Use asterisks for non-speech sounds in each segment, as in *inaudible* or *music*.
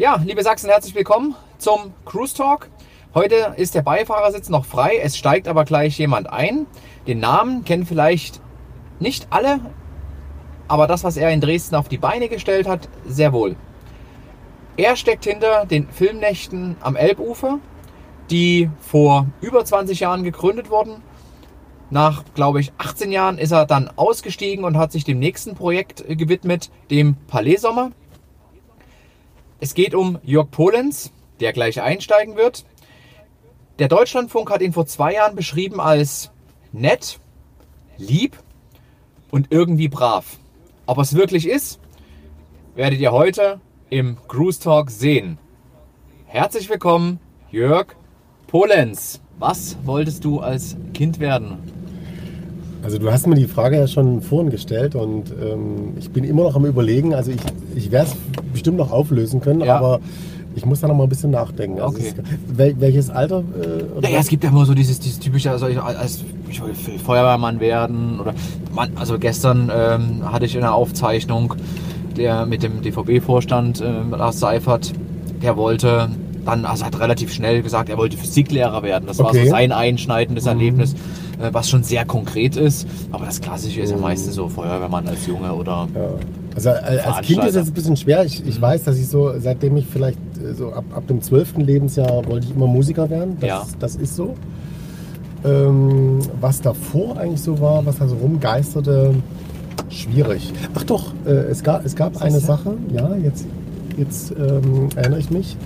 Ja, liebe Sachsen, herzlich willkommen zum Cruise Talk. Heute ist der Beifahrersitz noch frei, es steigt aber gleich jemand ein. Den Namen kennen vielleicht nicht alle, aber das, was er in Dresden auf die Beine gestellt hat, sehr wohl. Er steckt hinter den Filmnächten am Elbufer, die vor über 20 Jahren gegründet wurden. Nach, glaube ich, 18 Jahren ist er dann ausgestiegen und hat sich dem nächsten Projekt gewidmet, dem Palais Sommer. Es geht um Jörg Polenz, der gleich einsteigen wird. Der Deutschlandfunk hat ihn vor zwei Jahren beschrieben als nett, lieb und irgendwie brav. Ob es wirklich ist, werdet ihr heute im Cruise Talk sehen. Herzlich willkommen, Jörg Polenz. Was wolltest du als Kind werden? Also du hast mir die Frage ja schon vorhin gestellt und ähm, ich bin immer noch am überlegen. Also ich, ich werde es bestimmt noch auflösen können, ja. aber ich muss da noch mal ein bisschen nachdenken. Also okay. es, wel, welches Alter? Äh, naja, es gibt ja immer so dieses, dieses typische, also ich, als, ich will Feuerwehrmann werden oder man, also gestern ähm, hatte ich in einer Aufzeichnung der mit dem DVB-Vorstand äh, Lars Seifert, der wollte dann, also hat relativ schnell gesagt, er wollte Physiklehrer werden. Das okay. war so sein einschneidendes mhm. Erlebnis, was schon sehr konkret ist. Aber das Klassische ist ja meistens so Feuerwehrmann als Junge oder. Ja. Also als Kind ist es ein bisschen schwer. Ich, ich mhm. weiß, dass ich so, seitdem ich vielleicht äh, so ab, ab dem 12. Lebensjahr wollte ich immer Musiker werden. Das, ja. das ist so. Ähm, was davor eigentlich so war, was da so rumgeisterte, schwierig. Ach doch, äh, es gab, es gab eine Sache, ja, jetzt, jetzt ähm, erinnere ich mich.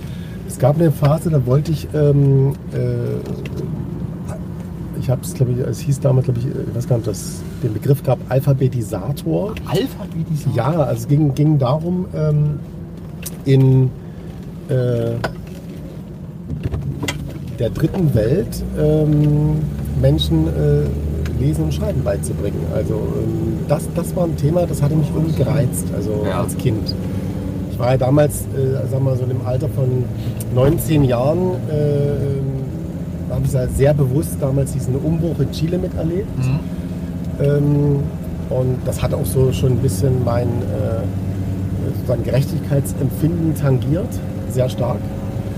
Es gab eine Phase, da wollte ich, ähm, äh, ich habe es, glaube ich, es hieß damals, glaube ich, ich weiß gar nicht, ob das den Begriff gab, Alphabetisator. Alphabetisator? Ja, also es ging, ging darum, ähm, in äh, der dritten Welt ähm, Menschen äh, Lesen und Schreiben beizubringen. Also ähm, das, das war ein Thema, das hatte mich irgendwie gereizt, also ja. als Kind. Ich war ja damals, äh, sag mal, so im Alter von 19 Jahren, äh, habe ich ja sehr bewusst damals diesen Umbruch in Chile miterlebt. Mhm. Ähm, und das hat auch so schon ein bisschen mein äh, Gerechtigkeitsempfinden tangiert, sehr stark.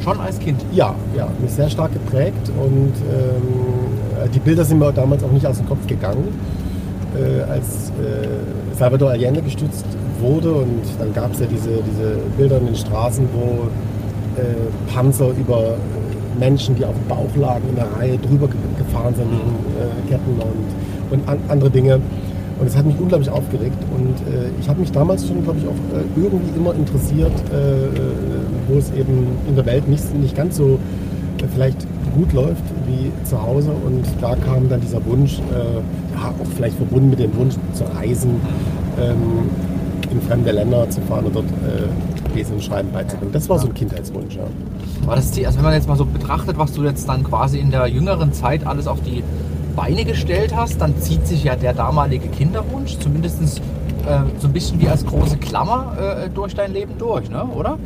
Schon als Kind? Ja, ja, mich sehr stark geprägt und ähm, die Bilder sind mir damals auch nicht aus dem Kopf gegangen. Äh, als äh, Salvador Allende gestützt wurde und dann gab es ja diese, diese Bilder in den Straßen, wo äh, Panzer über Menschen, die auf dem Bauch lagen, in der Reihe drüber gefahren sind mit äh, Ketten und, und an, andere Dinge. Und es hat mich unglaublich aufgeregt und äh, ich habe mich damals schon, glaube ich, auch äh, irgendwie immer interessiert, äh, wo es eben in der Welt nicht, nicht ganz so vielleicht gut läuft wie zu Hause. Und da kam dann dieser Wunsch, ja, auch vielleicht verbunden mit dem Wunsch zu reisen, ähm, in fremde Länder zu fahren und dort äh, Lesen und Schreiben beizubringen. Das war so ein Kindheitswunsch. Ja. War das Ziel, also wenn man jetzt mal so betrachtet, was du jetzt dann quasi in der jüngeren Zeit alles auf die Beine gestellt hast, dann zieht sich ja der damalige Kinderwunsch zumindest äh, so ein bisschen wie als große Klammer äh, durch dein Leben durch, ne? oder?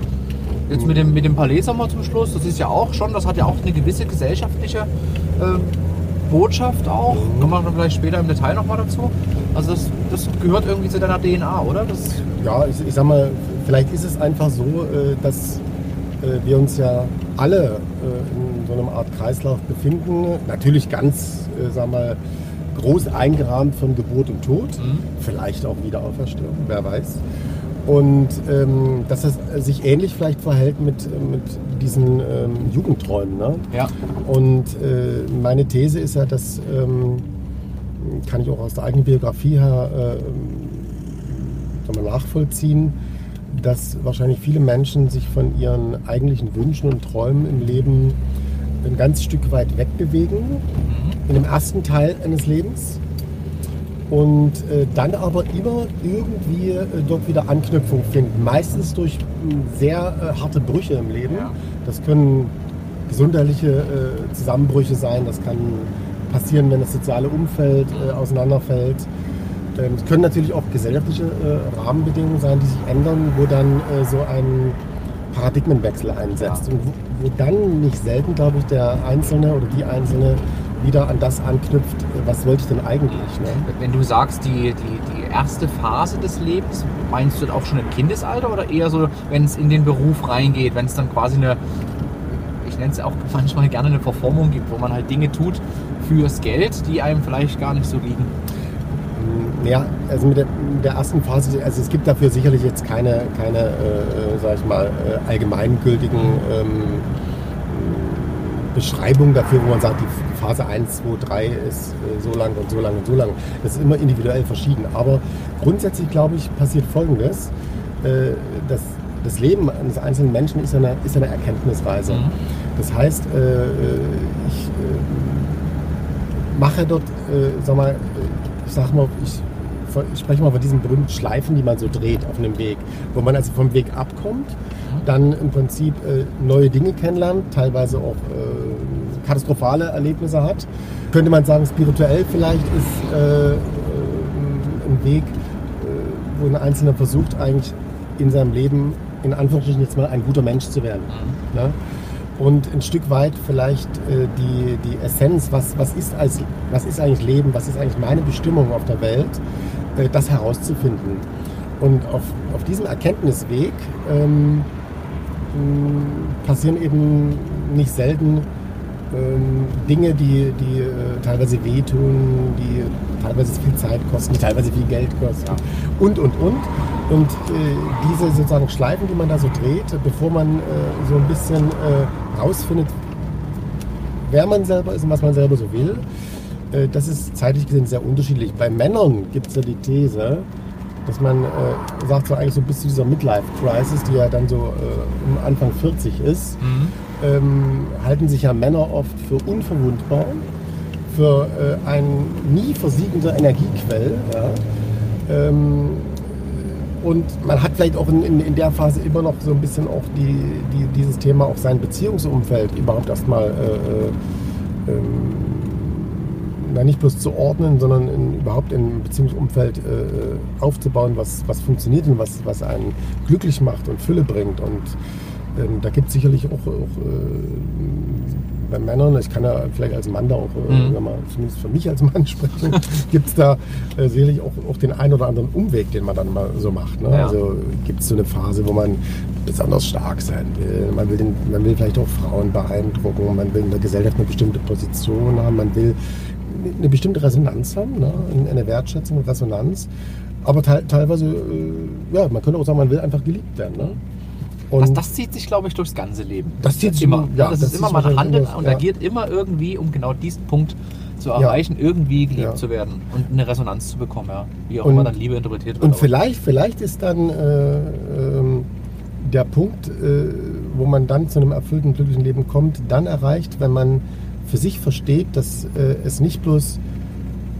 Jetzt mit dem, mit dem Palais Sommer zum Schluss, das ist ja auch schon, das hat ja auch eine gewisse gesellschaftliche äh, Botschaft auch. Mhm. Kommen wir vielleicht später im Detail nochmal dazu. Also das, das, gehört irgendwie zu deiner DNA, oder? Das ja, ich, ich sag mal, vielleicht ist es einfach so, äh, dass äh, wir uns ja alle äh, in so einer Art Kreislauf befinden. Natürlich ganz, sag mal, groß eingerahmt von Geburt und Tod. Mhm. Vielleicht auch Wiederauferstehung, wer weiß. Und ähm, dass es sich ähnlich vielleicht verhält mit, mit diesen ähm, Jugendträumen. Ne? Ja. Und äh, meine These ist ja, dass, ähm, kann ich auch aus der eigenen Biografie her äh, nachvollziehen, dass wahrscheinlich viele Menschen sich von ihren eigentlichen Wünschen und Träumen im Leben ein ganz Stück weit wegbewegen. Mhm. In dem ersten Teil eines Lebens und äh, dann aber immer irgendwie äh, dort wieder Anknüpfung finden. Meistens durch äh, sehr harte Brüche im Leben. Ja. Das können gesundheitliche äh, Zusammenbrüche sein, das kann passieren, wenn das soziale Umfeld äh, auseinanderfällt. Ähm, es können natürlich auch gesellschaftliche Rahmenbedingungen sein, die sich ändern, wo dann so ein Paradigmenwechsel einsetzt. Ja. Und wo, wo, dann nicht selten, glaube ich, der Einzelne oder die Einzelne wieder an das anknüpft, was wollte ich denn eigentlich. Ne? Wenn du sagst, die, die, die erste Phase des Lebens, meinst du das auch schon im Kindesalter oder eher so, wenn es in den Beruf reingeht, wenn es dann quasi eine, ich nenne es auch manchmal gerne eine Verformung gibt, wo man halt Dinge tut fürs Geld, die einem vielleicht gar nicht so liegen? Ja, also mit der, mit der, ersten Phase, also es gibt dafür sicherlich jetzt keine, keine äh, sag ich mal, äh, allgemeingültigen ähm, Beschreibungen dafür, wo man sagt, die Phase 1, 2, 3 ist äh, so lang und so lang und so lang. Das ist immer individuell verschieden. Aber grundsätzlich, glaube ich, passiert Folgendes. Äh, das, das Leben eines einzelnen Menschen ist eine, ist eine Erkenntnisreise. Mhm. Das heißt, äh, äh ich äh, mache dort, sag mal, ich sag mal, ich ich spreche mal von diesen berühmten Schleifen, die man so dreht auf einem Weg, wo man also vom Weg abkommt, dann im Prinzip äh, neue Dinge kennenlernt, teilweise auch äh, katastrophale Erlebnisse hat. Könnte man sagen, spirituell vielleicht ist äh, äh ein Weg, äh, wo ein Einzelner versucht, eigentlich in seinem Leben in Anführungsstrichen jetzt mal ein guter Mensch zu werden. Mhm. Ne? und ein Stück weit vielleicht äh, die, die Essenz, was, was, ist als, was ist eigentlich Leben, was ist eigentlich meine Bestimmung auf der Welt, äh, das herauszufinden. Und auf, auf diesem Erkenntnisweg ähm, passieren eben nicht selten ähm, Dinge, die, die äh, teilweise wehtun, die teilweise viel Zeit kosten, die teilweise viel Geld kosten und, und, und. Und äh, diese sozusagen Schleifen, die man da so dreht, bevor man äh, so ein bisschen äh, rausfindet, wer man selber ist und was man selber so will, äh, das ist zeitlich gesehen sehr unterschiedlich. Bei Männern gibt es ja die These, dass man äh, sagt, so eigentlich so bis zu dieser Midlife-Crisis, die ja dann so äh, Anfang 40 ist, mhm. ähm, halten sich ja Männer oft für unverwundbar, für äh, ein nie versiegender Energiequell. Ja? Ähm, und man hat vielleicht auch in, in, in, der Phase immer noch so ein bisschen auch die, die, dieses Thema, auch sein Beziehungsumfeld überhaupt erstmal äh, äh, ähm, na, nicht bloß zu ordnen, sondern in, überhaupt im Beziehungsumfeld äh, aufzubauen, was, was funktioniert und was, was einen glücklich macht und Fülle bringt. Und ähm, da gibt es sicherlich auch, auch äh, bei Männern, ich kann ja vielleicht als Mann da auch, äh, mhm. mal, zumindest für mich als Mann *laughs* sprechen, gibt es da äh, sicherlich auch, auch den einen oder anderen Umweg, den man dann mal so macht. Ne? Ja. Also gibt es so eine Phase, wo man besonders stark sein will. Man will, den, man will vielleicht auch Frauen beeindrucken, man will in der Gesellschaft eine bestimmte Position haben, man will eine bestimmte Resonanz haben, ne? eine Wertschätzung, und Resonanz. Aber te teilweise, äh, ja, man könnte auch sagen, man will einfach geliebt werden. Ne? Das, das, zieht sich, glaube ich, durchs ganze Leben. Das zieht sich immer. Ja, das, das ist immer, man handelt und ja. agiert immer irgendwie, um genau diesen Punkt zu erreichen, ja. irgendwie geliebt ja. zu werden und eine Resonanz zu bekommen, ja. wie auch und, immer dann Liebe interpretiert wird. Und vielleicht, vielleicht ist dann äh, äh, der Punkt, äh, wo man dann zu einem erfüllten, glücklichen Leben kommt, dann erreicht, wenn man für sich versteht, dass äh, es nicht bloß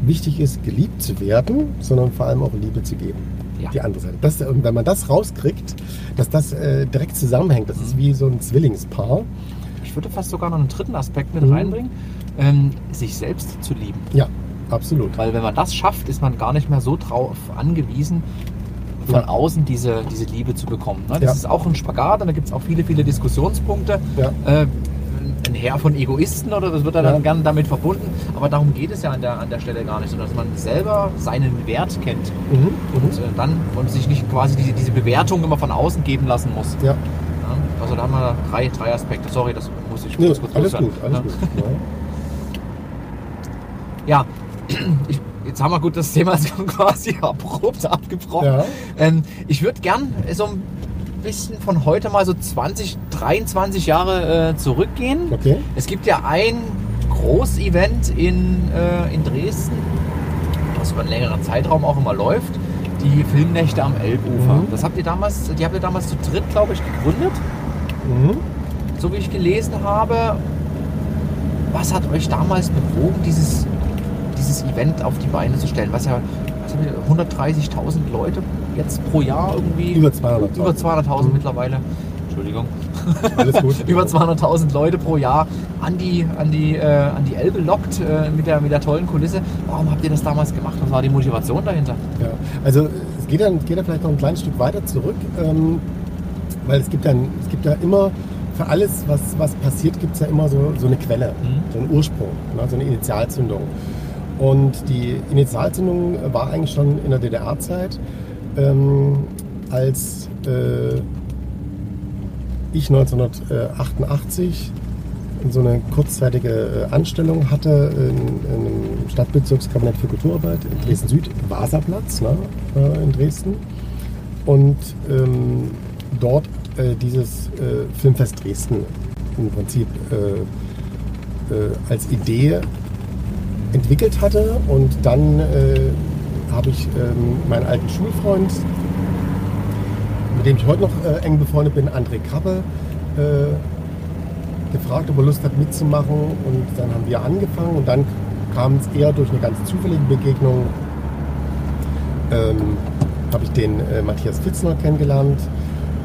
wichtig ist, geliebt zu werden, sondern vor allem auch Liebe zu geben. Ja. Die andere Seite. Das, und wenn man das rauskriegt, dass das äh, direkt zusammenhängt, das mhm. ist wie so ein Zwillingspaar. Ich würde fast sogar noch einen dritten Aspekt mit mhm. reinbringen, ähm, sich selbst zu lieben. Ja, absolut. Weil wenn man das schafft, ist man gar nicht mehr so drauf angewiesen, von ja. außen diese, diese Liebe zu bekommen. Ne? Das ja. ist auch ein Spagat und da gibt es auch viele, viele Diskussionspunkte. Ja. Äh, Heer von Egoisten oder das wird dann ja. gern damit verbunden. Aber darum geht es ja an der, an der Stelle gar nicht, sondern dass man selber seinen Wert kennt mhm. und äh, dann und sich nicht quasi diese, diese Bewertung immer von außen geben lassen muss. Ja. also da haben wir drei, drei Aspekte. Sorry, das muss ich kurz, kurz Alles gut, alles gut. *laughs* Ja, *clears throat* ich, jetzt haben wir gut das Thema *laughs* quasi abrupt abgebrochen. Ja. Ähm, ich würde gern so ein bisschen von heute mal so 20, 23 Jahre äh, zurückgehen. Okay. Es gibt ja ein Großevent in, äh, in Dresden, was über einen längeren Zeitraum auch immer läuft. Die Filmnächte am Elbufer. Mhm. Das habt ihr damals, die habt ihr damals zu dritt, glaube ich, gegründet. Mhm. So wie ich gelesen habe. Was hat euch damals bewogen, dieses, dieses Event auf die Beine zu stellen? Was ja 130.000 Leute jetzt pro Jahr irgendwie. Über 200.000. Über 200.000 mhm. mittlerweile. Entschuldigung. Alles gut. *laughs* Über 200.000 Leute pro Jahr an die, an die, äh, an die Elbe lockt äh, mit, der, mit der tollen Kulisse. Warum habt ihr das damals gemacht? Was war die Motivation dahinter? Ja, also es geht dann, geht dann vielleicht noch ein kleines Stück weiter zurück, ähm, weil es gibt, dann, es gibt ja immer für alles, was, was passiert, gibt es ja immer so, so eine Quelle, Mhm. so einen Ursprung, ne, so eine Initialzündung. Und die Initialzündung war eigentlich schon in der DDR-Zeit, ähm, als äh, ich 1988 so eine kurzzeitige äh, Anstellung hatte in, in einem Stadtbezirkskabinett für Kulturarbeit in Dresden-Süd, Wasserplatz ne, äh, in Dresden. Und ähm, dort äh, dieses äh, Filmfest Dresden im Prinzip äh, äh, als Idee entwickelt hatte. Und dann äh, habe ich ähm, meinen alten Schulfreund, mit dem ich heute noch äh, eng befreundet bin, André Krabbe, äh, gefragt, ob er Lust hat mitzumachen. Und dann haben wir angefangen und dann kam es eher durch eine ganz zufällige Begegnung. Ähm, habe ich den äh, Matthias Fitzner kennengelernt,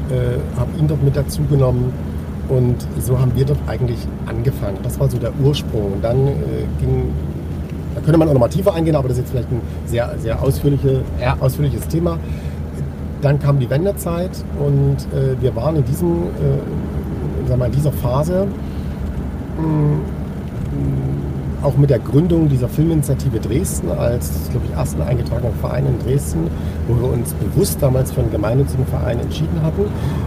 äh, habe ihn dort mit dazu genommen und so haben wir dort eigentlich angefangen. Das war so der Ursprung. Und dann äh, ging, da könnte man auch nochmal tiefer eingehen, aber das ist jetzt vielleicht ein sehr, sehr ausführliche, Ja. ausführliches Thema. Dann kam die Wendezeit und äh, wir waren in, diesem, äh, sag mal, in dieser Phase auch mit der Gründung dieser Filminitiative Dresden als, glaube ich, ersten eingetragenen Verein in Dresden, wo wir uns bewusst damals für einen gemeinnützigen Verein entschieden hatten,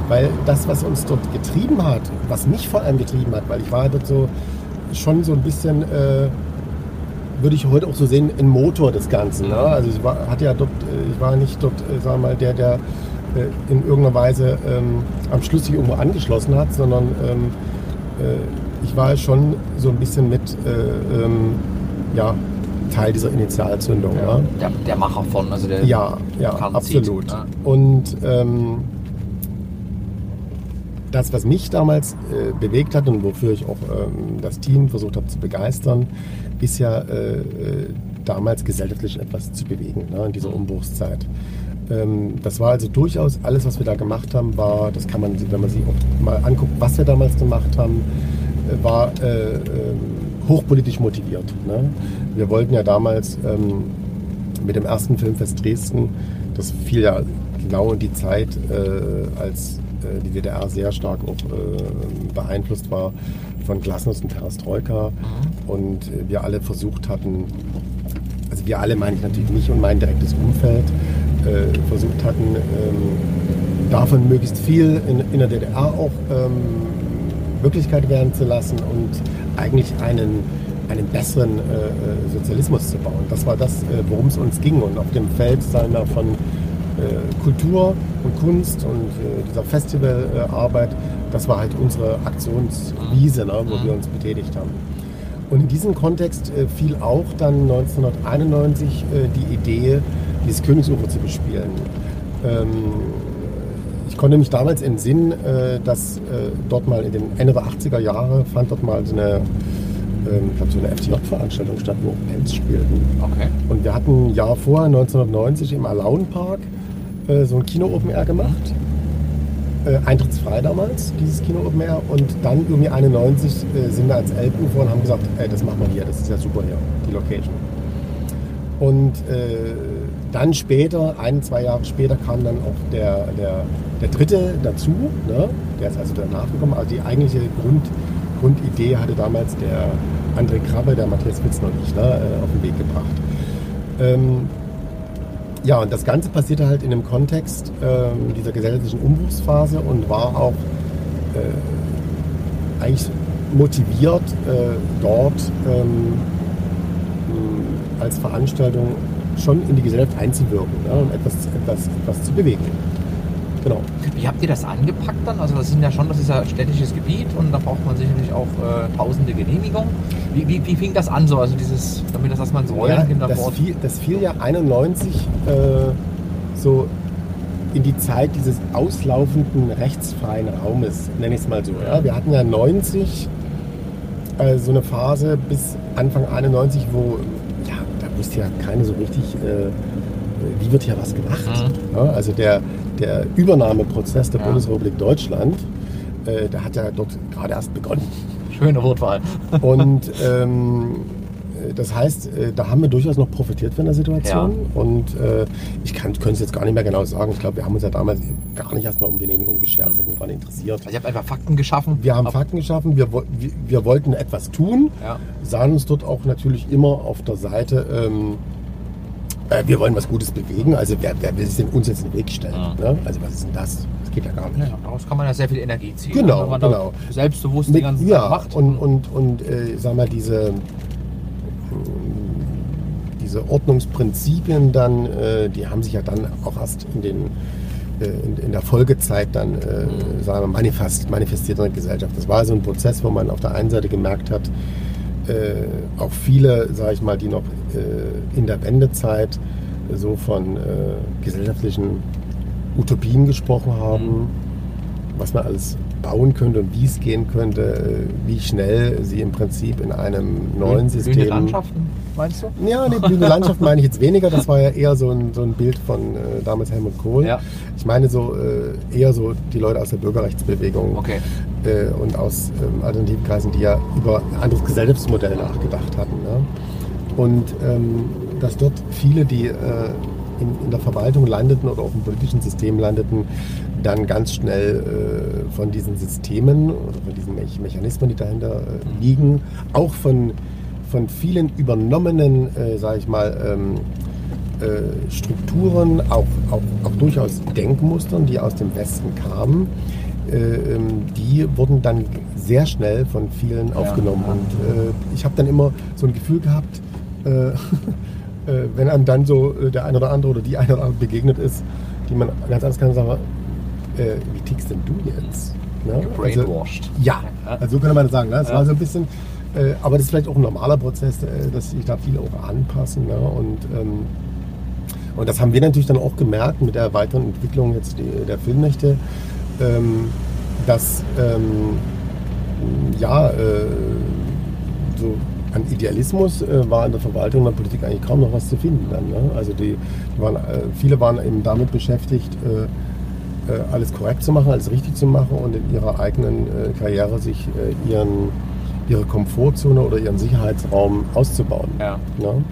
weil das, was uns dort getrieben hat, was mich vor allem getrieben hat, weil ich war dort so schon so ein bisschen, äh, würde ich heute auch so sehen, ein Motor des Ganzen. Ne? Also ich war, hatte ja dort, äh, ich war nicht dort, äh, sagen wir mal, der, der äh, in irgendeiner Weise ähm, am Schluss sich irgendwo angeschlossen hat, sondern ähm, äh, ich war schon so ein bisschen mit äh, ähm, ja, Teil dieser Initialzündung. Ja, Der, der Macher von, also der ja, ja absolut. ja. Und ähm, das, was mich damals äh, bewegt hat und wofür ich auch ähm, das Team versucht habe zu begeistern, ist ja äh, äh, damals gesellschaftlich etwas zu bewegen ne, in dieser Umbruchszeit. Ähm, das war also durchaus alles, was wir da gemacht haben, war, das kann man, wenn man sich auch mal anguckt, was wir damals gemacht haben, äh, war äh, ähm, hochpolitisch motiviert. Ne? Wir wollten ja damals ähm, mit dem ersten Filmfest Dresden, das fiel ja genau in die Zeit, äh, als die DDR sehr stark auch äh, beeinflusst war von Glasnost und Perestroika und äh, wir alle versucht hatten, also wir alle meine ich natürlich mich und mein direktes Umfeld, äh, versucht hatten, ähm, davon möglichst viel in, in der DDR auch ähm, Wirklichkeit werden zu lassen und eigentlich einen, einen besseren äh, äh, Sozialismus zu bauen. Das war das, äh, worum es uns ging. Und auf dem Feld wir, von äh, Kultur und Kunst und äh, dieser Festivalarbeit, das war halt unsere Aktionswiese, ne, wo wir uns betätigt haben. Und in diesem Kontext äh, fiel auch dann 1991 äh, die Idee, dieses Königsufer zu bespielen. Ähm, ich konnte mich damals entsinnen, äh, dass äh, dort mal in den Ende der 80er Jahre fand dort mal so eine, ähm, ich glaube, so eine FTJ-Veranstaltung statt, wo Bands spielten. Okay. Und wir hatten ein Jahr vorher, 1990, im Alaun-Park äh, so ein Kino-Open Air gemacht. Äh, eintrittsfrei damals, dieses Kino-Open Air. Und dann irgendwie 91 äh, sind wir als Elben vor und haben gesagt, ey, das machen wir hier, das ist ja super hier, die Location. Und äh, dann später, ein, zwei Jahre später, kam dann auch der, der, der dritte dazu. Ne? Der ist also danach gekommen. Also die eigentliche Grund, Grundidee hatte damals der André Krabbe, der Matthias Witzner und ich ne, äh, auf den Weg gebracht. Ähm, ja, und das Ganze passierte halt in dem Kontext ähm, dieser gesellschaftlichen Umbruchsphase und war auch äh, eigentlich motiviert, äh, dort ähm, als Veranstaltung schon in die Gesellschaft einzuwirken ne, und etwas, etwas, etwas zu bewegen. Genau. Wie habt ihr das angepackt dann? Also das sind ja schon, das ist ja städtisches Gebiet und da braucht man sicherlich auch äh, tausende Genehmigungen. Wie, wie, wie fing das an so? Also dieses, damit das erstmal ins Rollen Ja, kommt das, fiel, das fiel ja 91 äh, so in die Zeit dieses auslaufenden rechtsfreien Raumes, nenne ich es mal so. Ja? Wir hatten ja 90 äh, so eine Phase bis Anfang 91, wo ja, da wusste ja keiner so richtig, äh, wie wird hier was gemacht. Mhm. Ja? Also der, der Übernahmeprozess der Ja. Bundesrepublik Deutschland, äh, der hat ja dort gerade erst begonnen. Schöne Wortwahl. Und ähm, das heißt, äh, da haben wir durchaus noch profitiert von der Situation. Und äh, ich kann, könnte es jetzt gar nicht mehr genau sagen. Ich glaube, wir haben uns ja damals gar nicht erstmal um Genehmigung geschert. Wir waren interessiert. Also ihr habt einfach Fakten geschaffen. Wir haben Ab- Fakten geschaffen, wir, wir, wir wollten etwas tun, Ja. sahen uns dort auch natürlich immer auf der Seite, ähm, äh, wir wollen was Gutes bewegen, also wer, wer will sich denn uns jetzt in den Weg stellen? Ja. Ne? Also was ist denn das? Das geht ja gar nicht. Ja, daraus kann man ja sehr viel Energie ziehen. Genau, wenn man genau. Selbstbewusst die Mit, ganzen ja, Sachen macht. und, und, und äh, sag mal, diese, diese Ordnungsprinzipien dann, äh, die haben sich ja dann auch erst in, den, äh, in, in der Folgezeit dann, äh, Mhm. sagen wir, manifest, manifestiert in der Gesellschaft. Das war so ein Prozess, wo man auf der einen Seite gemerkt hat, äh, auch viele, sage ich mal, die noch äh, in der Wendezeit so von äh, gesellschaftlichen Utopien gesprochen haben, Mhm. was man alles bauen könnte und wie es gehen könnte, äh, wie schnell sie im Prinzip in einem neuen Blühende System. Landschaften, meinst du? Ja, nee, blühende Landschaft meine ich jetzt weniger. Das war ja eher so ein, so ein Bild von äh, damals Helmut Kohl. Ja. Ich meine so äh, eher so die Leute aus der Bürgerrechtsbewegung Okay. äh, und aus ähm, alternativen Kreisen, die ja über ein anderes Gesellschaftsmodell nachgedacht hatten. Ne? Und ähm, dass dort viele, die äh, in, in der Verwaltung landeten oder auch im politischen System landeten, dann ganz schnell äh, von diesen Systemen oder von diesen Me Mechanismen, die dahinter äh, liegen, auch von, von vielen übernommenen, äh, sage ich mal, ähm, äh, Strukturen, auch, auch, auch durchaus Denkmustern, die aus dem Westen kamen, äh, ähm, die wurden dann sehr schnell von vielen aufgenommen. ja. Und äh, ich habe dann immer so ein Gefühl gehabt, äh, *laughs* wenn einem dann so der eine oder andere oder die eine oder andere begegnet ist, die man ganz anders kann, sagen, äh, wie tickst denn du jetzt? Ne? Also, Brainwashed. ja, also so könnte man das sagen. Ne? Es Ja. war so ein bisschen, äh, aber das ist vielleicht auch ein normaler Prozess, äh, dass sich da viele auch anpassen. Ne? Und, ähm, und das haben wir natürlich dann auch gemerkt mit der weiteren Entwicklung jetzt die, der Filmnächte, ähm, dass ähm, ja, äh, so an Idealismus äh, war in der Verwaltung und der Politik eigentlich kaum noch was zu finden. Dann, ne? Also die, die waren, äh, viele waren eben damit beschäftigt, äh, alles korrekt zu machen, alles richtig zu machen und in ihrer eigenen äh, Karriere sich äh, ihren, ihre Komfortzone oder ihren Sicherheitsraum auszubauen. Ja. Ne?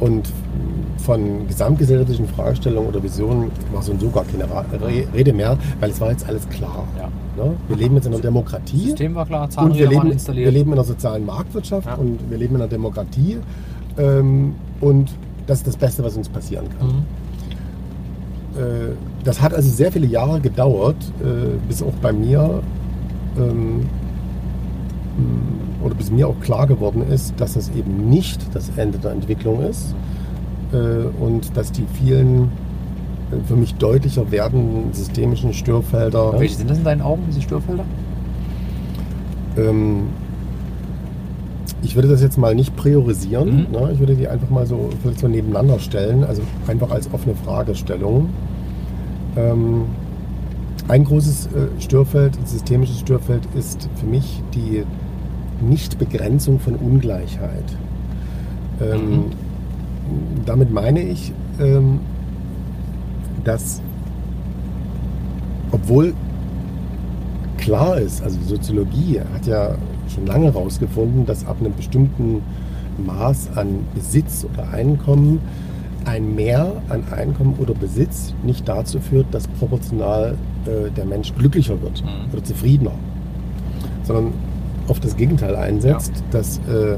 Und von gesamtgesellschaftlichen Fragestellungen oder Visionen war so und so gar keine Rede mehr, weil es war jetzt alles klar. Ja. Ne? Wir leben jetzt in einer Demokratie. System war klar, Und wir Zahnräder waren leben, installiert. wir leben in einer sozialen Marktwirtschaft Ja. und wir leben in einer Demokratie. Ähm, und das ist das Beste, was uns passieren kann. Mhm. Äh, das hat also sehr viele Jahre gedauert, äh, bis auch bei mir ähm, mh, oder bis mir auch klar geworden ist, dass das eben nicht das Ende der Entwicklung ist äh, und dass die vielen für mich deutlicher werdenden systemischen Störfelder Welche sind das in deinen Augen, diese Störfelder? Ich würde das jetzt mal nicht priorisieren. Mhm. Ne? Ich würde die einfach mal so, vielleicht so nebeneinander stellen, also einfach als offene Fragestellung. Ähm, ein großes äh, Störfeld, ein systemisches Störfeld ist für mich die Nichtbegrenzung von Ungleichheit. Ähm, Damit meine ich, ähm, dass obwohl klar ist, also die Soziologie hat ja schon lange herausgefunden, dass ab einem bestimmten Maß an Besitz oder Einkommen ein Mehr an Einkommen oder Besitz nicht dazu führt, dass proportional äh, der Mensch glücklicher wird Mhm. oder zufriedener, sondern auf das Gegenteil einsetzt, dass äh, äh,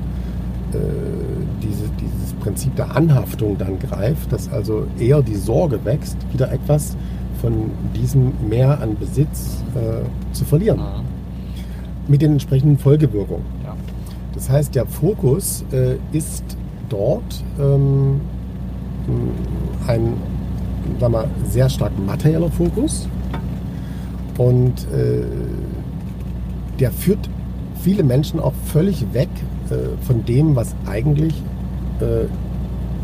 diese, dieses Prinzip der Anhaftung dann greift, dass also eher die Sorge wächst, wieder etwas von diesem Mehr an Besitz äh, zu verlieren, Mhm. Mit den entsprechenden Folgewirkungen. Ja. Das heißt, der Fokus äh, ist dort ähm, ein sagen wir, sehr stark materieller Fokus und äh, der führt viele Menschen auch völlig weg äh, von dem, was eigentlich äh,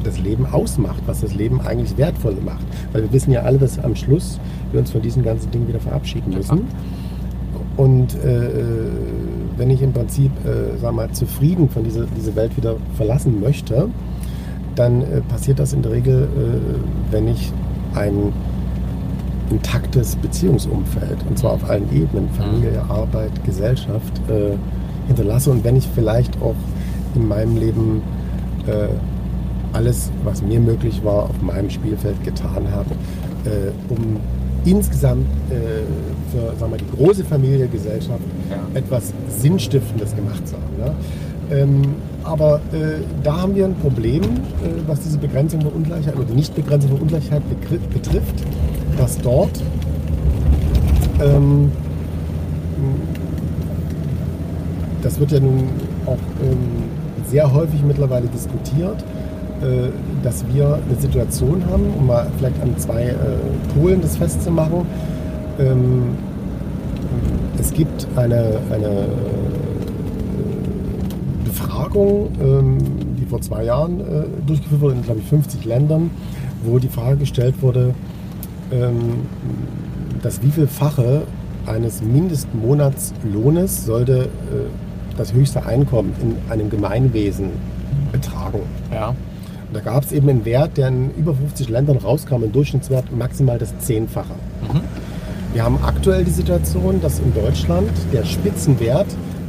das Leben ausmacht, was das Leben eigentlich wertvoll macht. Weil wir wissen ja alle, dass am Schluss wir uns von diesen ganzen Dingen wieder verabschieden müssen. Und äh, wenn ich im Prinzip, äh, sag mal, zufrieden von dieser, dieser Welt wieder verlassen möchte, dann äh, passiert das in der Regel, äh, wenn ich ein intaktes Beziehungsumfeld, und zwar auf allen Ebenen, Familie, Arbeit, Gesellschaft, äh, hinterlasse. Und wenn ich vielleicht auch in meinem Leben äh, alles, was mir möglich war, auf meinem Spielfeld getan habe, äh, um insgesamt äh, für sagen wir, die große Familie Gesellschaft Ja. etwas Sinnstiftendes gemacht zu haben. Ne? Ähm, aber äh, da haben wir ein Problem, äh, was diese Begrenzung der Ungleichheit oder die Nichtbegrenzung der Ungleichheit betrifft, dass dort ähm, das wird ja nun auch ähm, sehr häufig mittlerweile diskutiert, dass wir eine Situation haben, um mal vielleicht an zwei äh, Polen das festzumachen. Ähm, es gibt eine, eine äh, Befragung, ähm, die vor zwei Jahren äh, durchgeführt wurde in, glaube ich, 50 Ländern, wo die Frage gestellt wurde, ähm, das wievielfache eines Mindestmonatslohnes sollte äh, das höchste Einkommen in einem Gemeinwesen betragen. Ja. Und da gab es eben einen Wert, der in über 50 Ländern rauskam, ein Durchschnittswert maximal das Zehnfache. Mhm. Wir haben aktuell die Situation, dass in Deutschland der Spitzenwert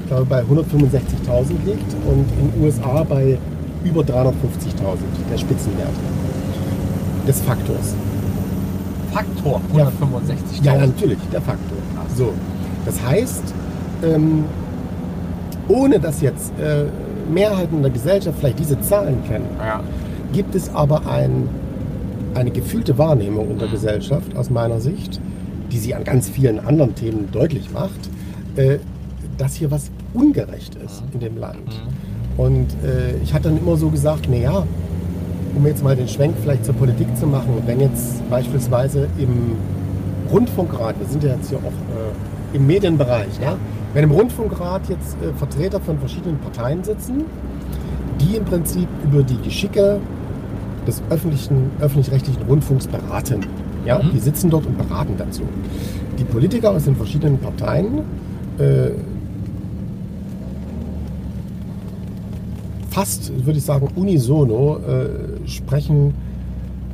ich glaube, bei 165.000 liegt und in den USA bei über 350.000, der Spitzenwert des Faktors. Faktor Ja. 165. Ja, ja, natürlich, der Faktor. So, das heißt, ähm, ohne dass jetzt äh, Mehrheiten der Gesellschaft vielleicht diese Zahlen kennen, Ja. Gibt es aber ein, eine gefühlte Wahrnehmung in der Mhm. Gesellschaft aus meiner Sicht, die sie an ganz vielen anderen Themen deutlich macht, äh, dass hier was ungerecht ist in dem Land. Mhm. Und äh, ich hatte dann immer so gesagt, naja, um jetzt mal den Schwenk vielleicht zur Politik zu machen, wenn jetzt beispielsweise im Rundfunkrat, wir sind ja jetzt hier auch äh, im Medienbereich, Ja. ne? wenn im Rundfunkrat jetzt äh, Vertreter von verschiedenen Parteien sitzen, die im Prinzip über die Geschicke des öffentlichen, öffentlich-rechtlichen Rundfunks beraten. Ja? Mhm. Die sitzen dort und beraten dazu. Die Politiker aus den verschiedenen Parteien äh, fast, würde ich sagen, unisono äh, sprechen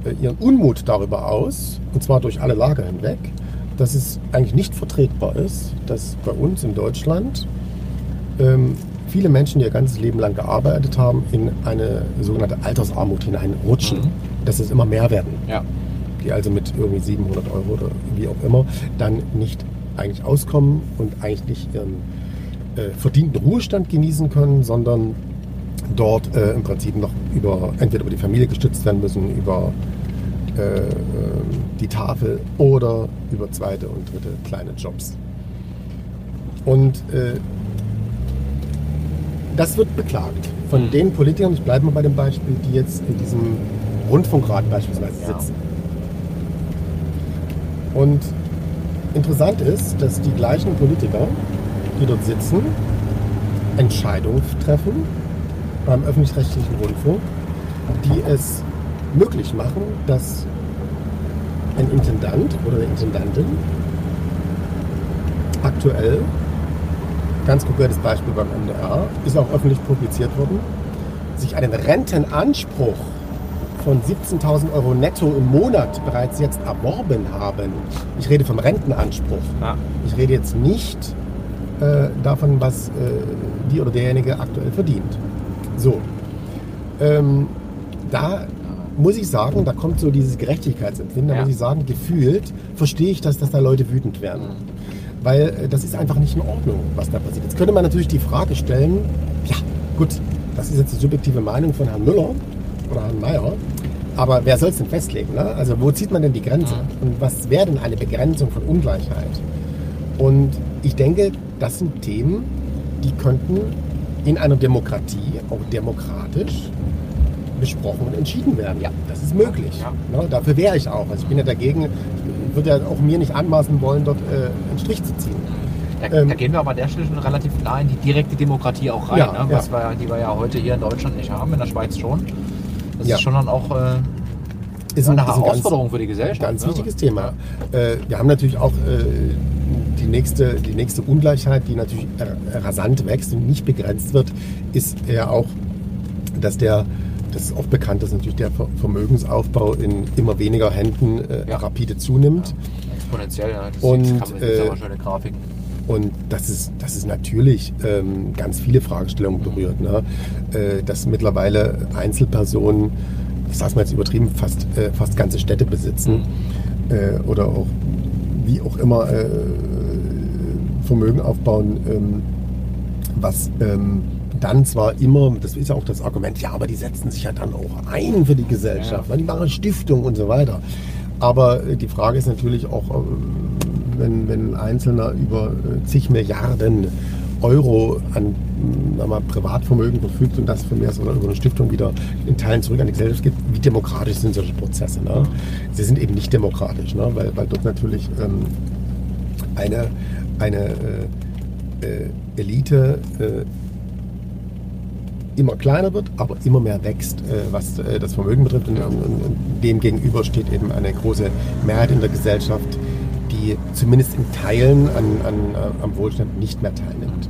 äh, ihren Unmut darüber aus, und zwar durch alle Lager hinweg, dass es eigentlich nicht vertretbar ist, dass bei uns in Deutschland ähm, viele Menschen, die ihr ganzes Leben lang gearbeitet haben, in eine sogenannte Altersarmut hineinrutschen. Mhm. Dass es immer mehr werden Ja. die also mit irgendwie 700 Euro oder wie auch immer dann nicht eigentlich auskommen und eigentlich nicht ihren äh, verdienten Ruhestand genießen können, sondern dort äh, im Prinzip noch über entweder über die Familie gestützt werden müssen, über äh, äh, die Tafel oder über zweite und dritte kleine Jobs. Und äh, das wird beklagt von Mhm. den Politikern, ich bleibe mal bei dem Beispiel, die jetzt in diesem Rundfunkrat beispielsweise Ja. sitzen. Und interessant ist, dass die gleichen Politiker, die dort sitzen, Entscheidungen treffen beim öffentlich-rechtlichen Rundfunk, die es möglich machen, dass ein Intendant oder eine Intendantin aktuell, ganz konkretes Beispiel beim NDR, ist auch öffentlich publiziert worden, sich einen Rentenanspruch von 17.000 Euro netto im Monat bereits jetzt erworben haben. Ich rede vom Rentenanspruch. Ja. Ich rede jetzt nicht äh, davon, was äh, die oder derjenige aktuell verdient. So. Ähm, da muss ich sagen, da kommt so dieses Gerechtigkeitsempfinden, da Ja. muss ich sagen, gefühlt verstehe ich, dass, dass da Leute wütend werden. Weil äh, das ist einfach nicht in Ordnung, was da passiert. Jetzt könnte man natürlich die Frage stellen, ja gut, das ist jetzt die subjektive Meinung von Herrn Müller oder Herrn Mayer, aber wer soll es denn festlegen? Ne? Also wo zieht man denn die Grenze? Und was wäre denn eine Begrenzung von Ungleichheit? Und ich denke, das sind Themen, die könnten in einer Demokratie auch demokratisch besprochen und entschieden werden. Ja. Das ist möglich. Ja. Ne? Dafür wäre ich auch. Also ich bin ja dagegen, würde ja auch mir nicht anmaßen wollen, dort äh, einen Strich zu ziehen. Da, Ähm, da gehen wir aber an der Stelle schon relativ nah in die direkte Demokratie auch rein, Ja, ne? was wir, die wir ja heute hier in Deutschland nicht haben, in der Schweiz schon. Das Ja. ist schon dann auch äh, Ist eine ist ganz- Herausforderung für die Gesellschaft. Ganz ne? wichtiges Thema. Äh, wir haben natürlich auch äh, die, nächste, die nächste Ungleichheit, die natürlich rasant wächst und nicht begrenzt wird, ist ja auch, dass der, das ist oft bekannt, dass natürlich der Ver- Vermögensaufbau in immer weniger Händen äh, Ja. rapide zunimmt. Exponentiell, ja. Das Und, kann man, äh, schöne Grafiken. Und das ist, das ist natürlich ähm, ganz viele Fragestellungen berührt. Ne? Äh, dass mittlerweile Einzelpersonen, ich sage mal jetzt übertrieben, fast, äh, fast ganze Städte besitzen äh, oder auch wie auch immer äh, Vermögen aufbauen, ähm, was ähm, dann zwar immer, das ist ja auch das Argument, ja, aber die setzen sich ja dann auch ein für die Gesellschaft, ja. die machen Stiftung und so weiter. Aber äh, die Frage ist natürlich auch, äh, wenn, wenn ein Einzelner über äh, zig Milliarden Euro an mal, Privatvermögen verfügt und das für mehr oder über eine Stiftung wieder in Teilen zurück an die Gesellschaft gibt, wie demokratisch sind solche Prozesse? Ne? Sie sind eben nicht demokratisch, ne? weil, weil dort natürlich ähm, eine, eine äh, äh, Elite äh, immer kleiner wird, aber immer mehr wächst, äh, was äh, das Vermögen betrifft. Und, und, und, dem gegenüber steht eben eine große Mehrheit in der Gesellschaft, die zumindest in Teilen an, an, äh, am Wohlstand nicht mehr teilnimmt.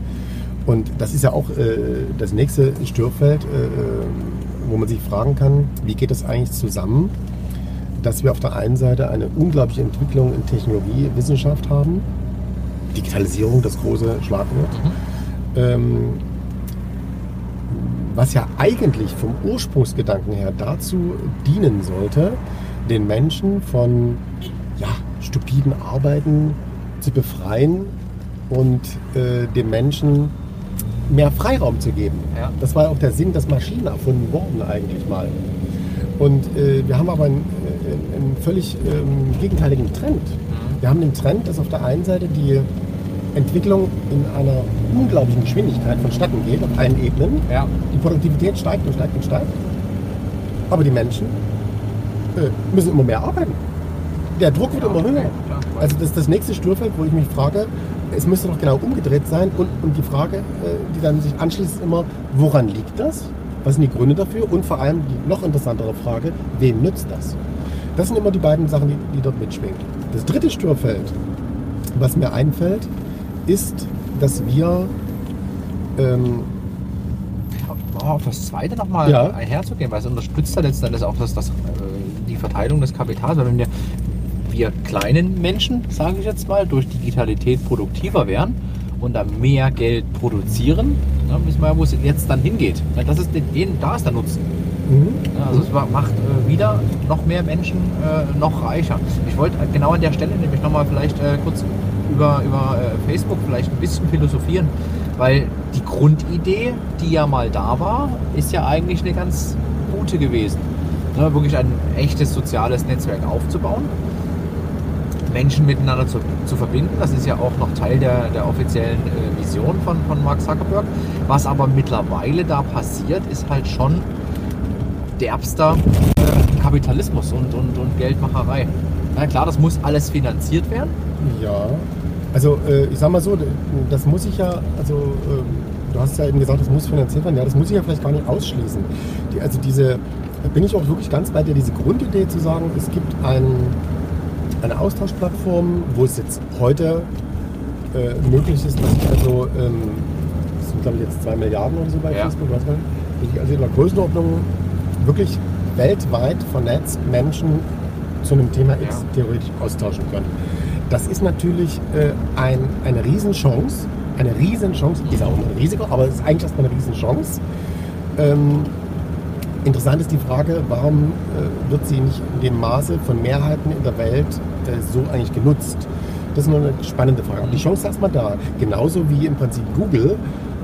Und das ist ja auch äh, das nächste Störfeld, äh, wo man sich fragen kann, wie geht das eigentlich zusammen, dass wir auf der einen Seite eine unglaubliche Entwicklung in Technologie, Wissenschaft haben, Digitalisierung, das große Schlagwort, mhm. ähm, was ja eigentlich vom Ursprungsgedanken her dazu dienen sollte, den Menschen von ja, stupiden Arbeiten zu befreien und äh, dem Menschen mehr Freiraum zu geben. Ja. Das war auch der Sinn, dass Maschinen erfunden wurden eigentlich mal. Und äh, wir haben aber einen, äh, einen völlig ähm, gegenteiligen Trend. Mhm. Wir haben den Trend, dass auf der einen Seite die Entwicklung in einer unglaublichen Geschwindigkeit vonstatten geht, auf allen Ebenen. Ja. Die Produktivität steigt und steigt und steigt. Aber die Menschen äh, müssen immer mehr arbeiten. Der Druck wird ja, immer höher. Also das ist das nächste Störfeld, wo ich mich frage, es müsste doch genau umgedreht sein. Und, und die Frage, äh, die dann sich anschließt, ist immer, woran liegt das? Was sind die Gründe dafür? Und vor allem die noch interessantere Frage, wem nützt das? Das sind immer die beiden Sachen, die, die dort mitschwingen. Das dritte Störfeld, was mir einfällt, ist, dass wir ähm, auf das zweite nochmal ja. einherzugehen, weil es unterstützt ja letztendlich auch das, das, äh, die Verteilung des Kapitals. Weil wenn wir, wir kleinen Menschen, sage ich jetzt mal, durch Digitalität produktiver werden und da mehr Geld produzieren, dann wissen wir ja, wo es jetzt dann hingeht. Das ist den, da ist der Nutzen. Mhm. Also es macht äh, wieder noch mehr Menschen äh, noch reicher. Ich wollte genau an der Stelle nämlich nochmal vielleicht äh, kurz über, über äh, Facebook vielleicht ein bisschen philosophieren, weil die Grundidee, die ja mal da war, ist ja eigentlich eine ganz gute gewesen. Ne, wirklich ein echtes soziales Netzwerk aufzubauen, Menschen miteinander zu, zu verbinden. Das ist ja auch noch Teil der, der offiziellen äh, Vision von, von Mark Zuckerberg. Was aber mittlerweile da passiert, ist halt schon derbster äh, Kapitalismus und, und, und Geldmacherei. Na klar, das muss alles finanziert werden. Ja, also äh, ich sag mal so, das muss ich ja, also äh, du hast ja eben gesagt, das muss finanziert werden, ja, das muss ich ja vielleicht gar nicht ausschließen. Die, also diese, bin ich auch wirklich ganz bei dir, diese Grundidee zu sagen, es gibt ein, eine Austauschplattform, wo es jetzt heute äh, möglich ist, dass ich also, ähm, das sind glaube ich jetzt zwei Milliarden oder so bei ja. Facebook, was man, also in der Größenordnung wirklich weltweit vernetzt Menschen zu einem Thema X ja. theoretisch austauschen können. Das ist natürlich äh, ein, eine Riesenchance. Eine Riesenchance, ist auch ein Risiko, aber es ist eigentlich erstmal eine Riesenchance. Ähm, interessant ist die Frage, warum äh, wird sie nicht in dem Maße von Mehrheiten in der Welt äh, so eigentlich genutzt? Das ist nur eine spannende Frage. Aber die Chance ist erstmal da. Genauso wie im Prinzip Google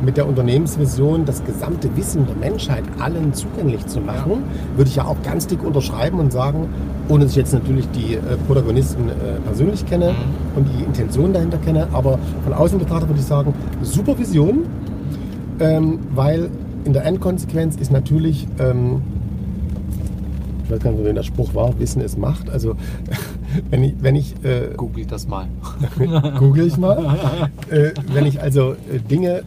mit der Unternehmensvision, das gesamte Wissen der Menschheit allen zugänglich zu machen, würde ich ja auch ganz dick unterschreiben und sagen, ohne dass ich jetzt natürlich die äh, Protagonisten äh, persönlich kenne mhm. und die Intention dahinter kenne, aber von außen betrachtet würde ich sagen, super Vision, ähm, weil in der Endkonsequenz ist natürlich, ähm, ich weiß gar nicht, wer der Spruch war, Wissen ist Macht. Also *laughs* wenn ich, wenn ich äh, google das mal, *laughs* google ich mal, *laughs* äh, wenn ich also äh, Dinge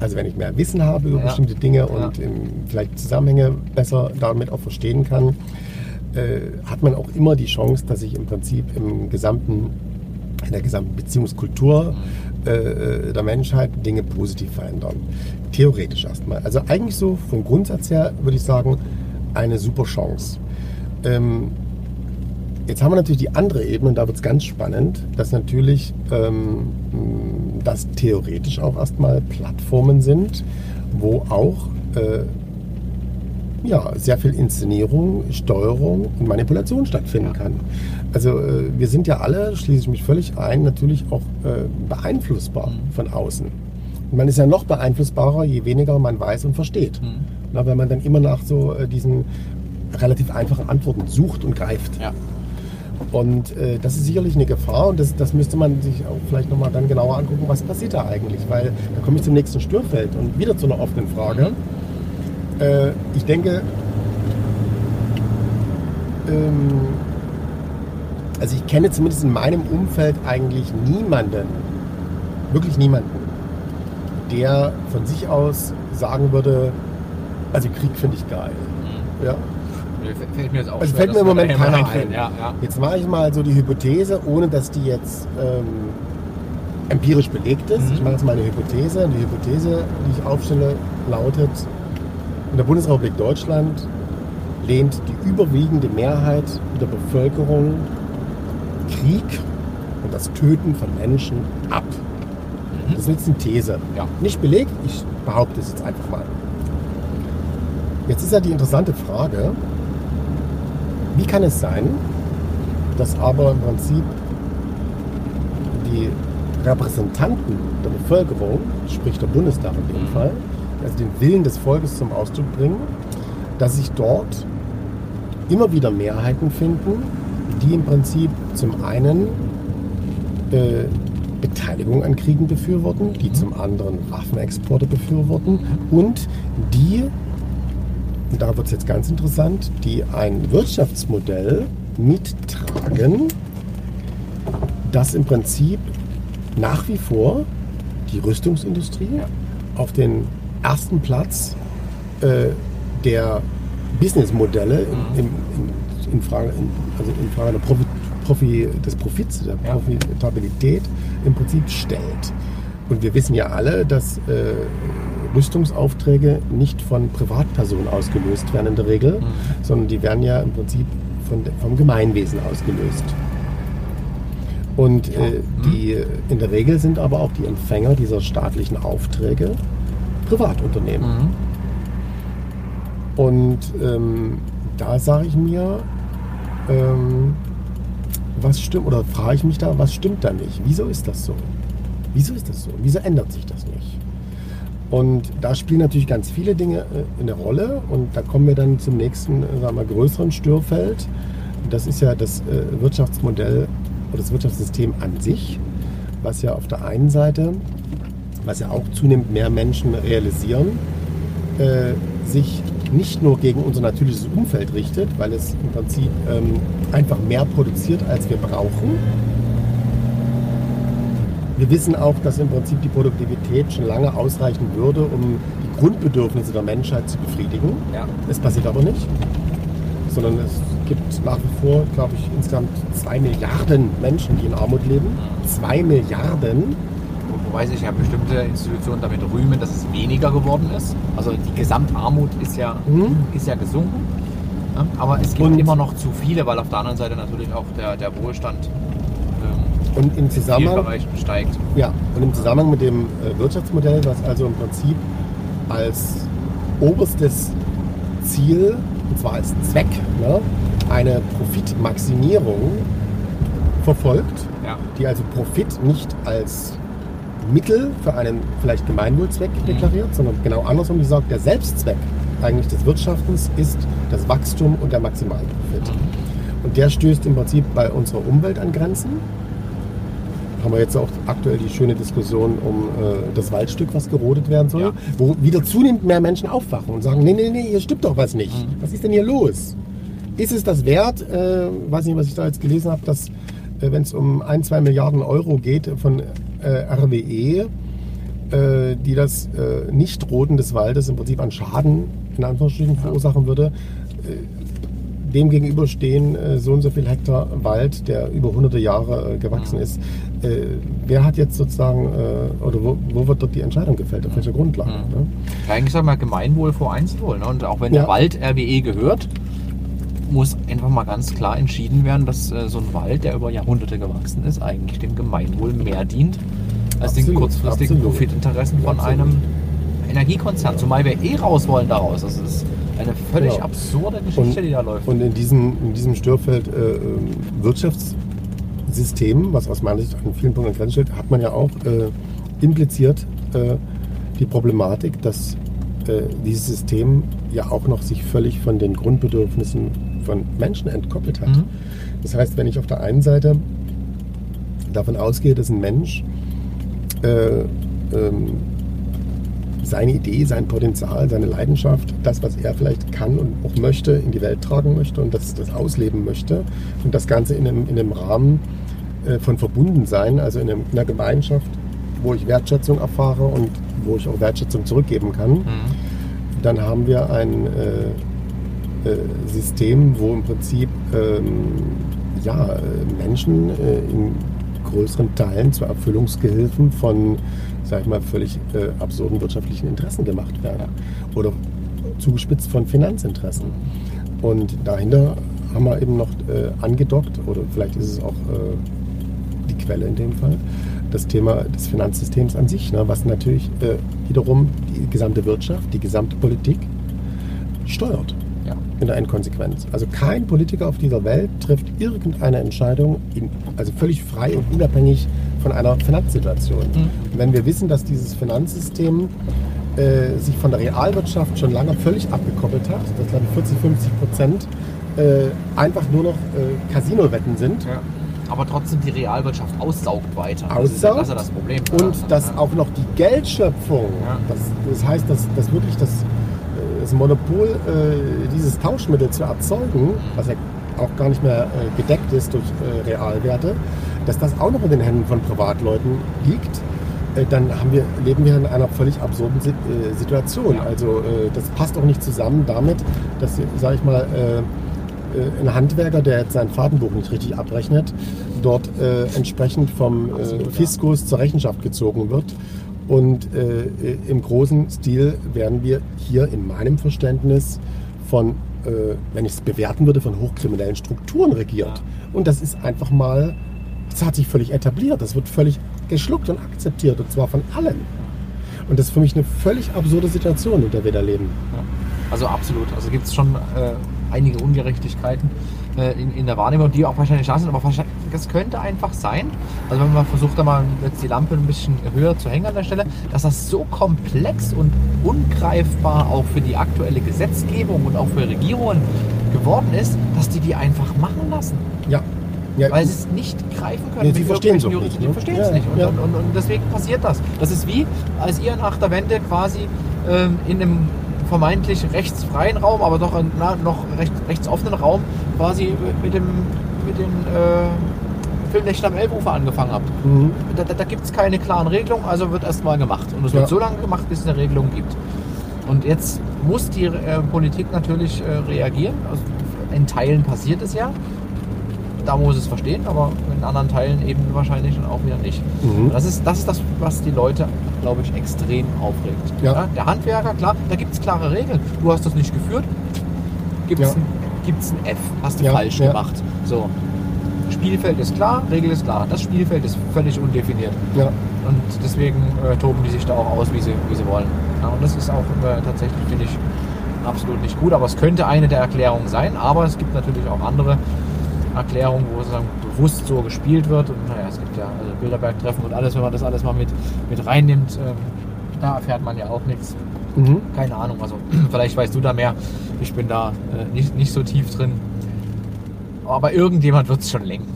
also wenn ich mehr Wissen habe über ja. bestimmte Dinge und ja. vielleicht Zusammenhänge besser damit auch verstehen kann, äh, hat man auch immer die Chance, dass sich im Prinzip im gesamten, in der gesamten Beziehungskultur äh, äh, der Menschheit Dinge positiv verändern. Theoretisch erstmal. Also eigentlich so vom Grundsatz her würde ich sagen, eine super Chance. Ähm, Jetzt haben wir natürlich die andere Ebene und da wird es ganz spannend, dass natürlich ähm, das theoretisch auch erstmal Plattformen sind, wo auch äh, ja, sehr viel Inszenierung, Steuerung und Manipulation stattfinden kann. Also äh, wir sind ja alle, schließe ich mich völlig ein, natürlich auch äh, beeinflussbar Mhm. von außen. Und man ist ja noch beeinflussbarer, je weniger man weiß und versteht. Mhm. Na, wenn man dann immer nach so äh, diesen relativ einfachen Antworten sucht und greift. Ja. Und äh, das ist sicherlich eine Gefahr und das, das müsste man sich auch vielleicht nochmal dann genauer angucken, was passiert da eigentlich. Weil da komme ich zum nächsten Störfeld und wieder zu einer offenen Frage. Äh, ich denke, ähm, also ich kenne zumindest in meinem Umfeld eigentlich niemanden, wirklich niemanden, der von sich aus sagen würde, also Krieg finde ich geil. Ja? Fällt- mir jetzt auch Also schwer, fällt mir im Moment keiner ein. Ja, ja. Jetzt mache ich mal so die Hypothese, ohne dass die jetzt ähm, empirisch belegt ist. Mhm. Ich mache jetzt mal eine Hypothese. Und die Hypothese, die ich aufstelle, lautet, in der Bundesrepublik Deutschland lehnt die überwiegende Mehrheit der Bevölkerung Krieg und das Töten von Menschen ab. Das ist jetzt eine These. Mhm. Ja. Nicht belegt, ich behaupte es jetzt einfach mal. Jetzt ist ja die interessante Frage, wie kann es sein, dass aber im Prinzip die Repräsentanten der Bevölkerung, sprich der Bundestag in dem Mhm. Fall, also den Willen des Volkes zum Ausdruck bringen, dass sich dort immer wieder Mehrheiten finden, die im Prinzip zum einen äh, Beteiligung an Kriegen befürworten, die zum anderen Waffenexporte befürworten und die, und da wird es jetzt ganz interessant, die ein Wirtschaftsmodell mittragen, das im Prinzip nach wie vor die Rüstungsindustrie auf den ersten Platz äh, der Businessmodelle in, in, in, in Frage, in, also in Frage der Profi, Profi, des Profits, der Ja. Profitabilität im Prinzip stellt. Und wir wissen ja alle, dass äh, Rüstungsaufträge nicht von Privatpersonen ausgelöst werden in der Regel, sondern die werden ja im Prinzip von, vom Gemeinwesen ausgelöst. Und äh, die, in der Regel sind aber auch die Empfänger dieser staatlichen Aufträge Privatunternehmen. Mhm. Und ähm, da sage ich mir, ähm, was stimmt, oder frage ich mich da, was stimmt da nicht? Wieso ist das so? Wieso ist das so? Wieso ändert sich das nicht? Und da spielen natürlich ganz viele Dinge äh, eine Rolle und da kommen wir dann zum nächsten, äh, sagen wir, mal, größeren Störfeld. Das ist ja das äh, Wirtschaftsmodell oder das Wirtschaftssystem an sich, was ja auf der einen Seite, was ja auch zunehmend mehr Menschen realisieren, sich nicht nur gegen unser natürliches Umfeld richtet, weil es im Prinzip ähm, einfach mehr produziert, als wir brauchen. Wir wissen auch, dass im Prinzip die Produktivität schon lange ausreichen würde, um die Grundbedürfnisse der Menschheit zu befriedigen. Ja. Es passiert aber nicht, sondern es gibt nach wie vor, glaube ich, insgesamt zwei Milliarden Menschen, die in Armut leben. Zwei Milliarden. Wo- Wobei sich ja bestimmte Institutionen damit rühmen, dass es weniger geworden ist. Also die Gesamtarmut ist ja, Mhm. ist ja gesunken. Aber es gibt Und- immer noch zu viele, weil auf der anderen Seite natürlich auch der, der Wohlstand Und im Zusammenhang, steigt. Ja, und im Zusammenhang mit dem äh, Wirtschaftsmodell, was also im Prinzip als oberstes Ziel, und zwar als Zweck, ne, eine Profitmaximierung verfolgt, Ja. die also Profit nicht als Mittel für einen vielleicht Gemeinwohlzweck deklariert, sondern genau andersrum, die sagt, der Selbstzweck eigentlich des Wirtschaftens ist das Wachstum und der Maximalprofit. Und der stößt im Prinzip bei unserer Umwelt an Grenzen haben wir jetzt auch aktuell die schöne Diskussion um äh, das Waldstück, was gerodet werden soll, Ja. wo wieder zunehmend mehr Menschen aufwachen und sagen, nee, nee, nee, hier stimmt doch was nicht. Mhm. Was ist denn hier los? Ist es das wert? Äh, weiß nicht, was ich da jetzt gelesen habe, dass äh, wenn es um ein, zwei Milliarden Euro geht von äh, RWE, äh, die das äh, Nichtroden des Waldes im Prinzip an Schaden in Anführungsstrichen verursachen würde, dem gegenüber stehen äh, so und so viel Hektar Wald, der über hunderte Jahre äh, gewachsen ist. Äh, wer hat jetzt sozusagen, oder wo, wo wird dort die Entscheidung gefällt? Auf welcher Grundlage? Mhm. Ne? Ja, Eigentlich sagen wir Gemeinwohl vor Einzelwohl. Ne? Und auch wenn Ja. der Wald RWE gehört, muss einfach mal ganz klar entschieden werden, dass äh, so ein Wald, der über Jahrhunderte gewachsen ist, eigentlich dem Gemeinwohl mehr dient als den Absolut, kurzfristigen absolut. Profitinteressen von Absolut. einem Energiekonzern. Zumal wir eh raus wollen daraus. Das ist eine völlig Genau. absurde Geschichte, die da läuft. Und in diesem, in diesem Störfeld äh, ähm, Wirtschaftssystem, was aus meiner Sicht an vielen Punkten an Grenzen steht, hat man ja auch äh, impliziert äh, die Problematik, dass äh, dieses System ja auch noch sich völlig von den Grundbedürfnissen von Menschen entkoppelt hat. Mhm. Das heißt, wenn ich auf der einen Seite davon ausgehe, dass ein Mensch äh, ähm, seine Idee, sein Potenzial, seine Leidenschaft, das, was er vielleicht kann und auch möchte, in die Welt tragen möchte und das, das ausleben möchte. Und das Ganze in einem, in einem Rahmen äh, von Verbundensein, also in, einem, in einer Gemeinschaft, wo ich Wertschätzung erfahre und wo ich auch Wertschätzung zurückgeben kann. Mhm. Dann haben wir ein äh, äh, System, wo im Prinzip ähm, ja, äh, Menschen äh, in größeren Teilen zu Erfüllungsgehilfen von, sag ich mal, völlig äh, absurden wirtschaftlichen Interessen gemacht werden. Oder zugespitzt von Finanzinteressen. Und dahinter haben wir eben noch äh, angedockt, oder vielleicht ist es auch äh, die Quelle in dem Fall, das Thema des Finanzsystems an sich, ne, was natürlich äh, wiederum die gesamte Wirtschaft, die gesamte Politik steuert. In der Endkonsequenz. Also kein Politiker auf dieser Welt trifft irgendeine Entscheidung, in, also völlig frei und unabhängig von einer Finanzsituation. Und wenn wir wissen, dass dieses Finanzsystem äh, sich von der Realwirtschaft schon lange völlig abgekoppelt hat, dass glaube ich 40, 50 Prozent äh, einfach nur noch äh, Casino-Wetten sind, Ja. Aber trotzdem die Realwirtschaft aussaugt weiter. Aussaugt das, ist ja das Problem. und dass auch noch die Geldschöpfung, Ja. das, das heißt, dass, dass wirklich das, das Monopol, äh, dieses Tauschmittel zu erzeugen, was ja auch gar nicht mehr äh, gedeckt ist durch äh, Realwerte, dass das auch noch in den Händen von Privatleuten liegt, äh, dann haben wir, leben wir in einer völlig absurden äh, Situation. Also äh, das passt auch nicht zusammen damit, dass, sage ich mal, ein Handwerker, der jetzt sein Fahrtenbuch nicht richtig abrechnet, dort entsprechend vom. Fiskus zur Rechenschaft gezogen wird. Und äh, äh, im großen Stil werden wir hier in meinem Verständnis von, äh, wenn ich es bewerten würde, von hochkriminellen Strukturen regiert. Und das ist einfach mal, das hat sich völlig etabliert. Das wird völlig geschluckt und akzeptiert und zwar von allen. Und das ist für mich eine völlig absurde Situation, in der wir da leben. Ja. Also absolut. Also gibt es schon äh, einige Ungerechtigkeiten äh, in, in der Wahrnehmung, die auch wahrscheinlich da sind. Aber das könnte einfach sein, also wenn man versucht, da mal jetzt die Lampe ein bisschen höher zu hängen an der Stelle, dass das so komplex und ungreifbar auch für die aktuelle Gesetzgebung und auch für Regierungen geworden ist, dass die die einfach machen lassen. Ja. ja Weil sie es nicht greifen können. Nee, sie mit verstehen es nicht, Juristen. Die ne? verstehen Ja, es nicht. Und, ja. und, und, und deswegen passiert das. Das ist wie, als ihr nach der Wende quasi ähm, in einem vermeintlich rechtsfreien Raum, aber doch in, na, noch recht, rechtsoffenen Raum quasi mit dem mit den äh, Filmnächten am Elbufer angefangen habt. Mhm. Da, da, da gibt es keine klaren Regelungen, also wird erstmal gemacht. Und es Ja. wird so lange gemacht, bis es eine Regelung gibt. Und jetzt muss die äh, Politik natürlich äh, reagieren. Also in Teilen passiert es ja. Da muss es verstehen, aber in anderen Teilen eben wahrscheinlich dann auch wieder nicht. Mhm. Das, ist, das ist das, was die Leute, glaube ich, extrem aufregt. Ja. der Handwerker, klar, da gibt es klare Regeln. Du hast das nicht geführt, gibt es Ja. ein, gibt's ein F, hast du Ja, falsch ja. gemacht. So. Spielfeld ist klar, Regel ist klar. Das Spielfeld ist völlig undefiniert. Ja. Und deswegen äh, toben die sich da auch aus, wie sie, wie sie wollen. Ja, und das ist auch äh, tatsächlich, finde ich, absolut nicht gut. Aber es könnte eine der Erklärungen sein. Aber es gibt natürlich auch andere Erklärungen, wo sozusagen bewusst so gespielt wird. Und naja, es gibt ja also Bilderberg-Treffen und alles, wenn man das alles mal mit, mit reinnimmt, ähm, da erfährt man ja auch nichts. Mhm. Keine Ahnung. Also *clears throat* vielleicht weißt du da mehr. Ich bin da äh, nicht, nicht so tief drin. Aber irgendjemand wird es schon lenken.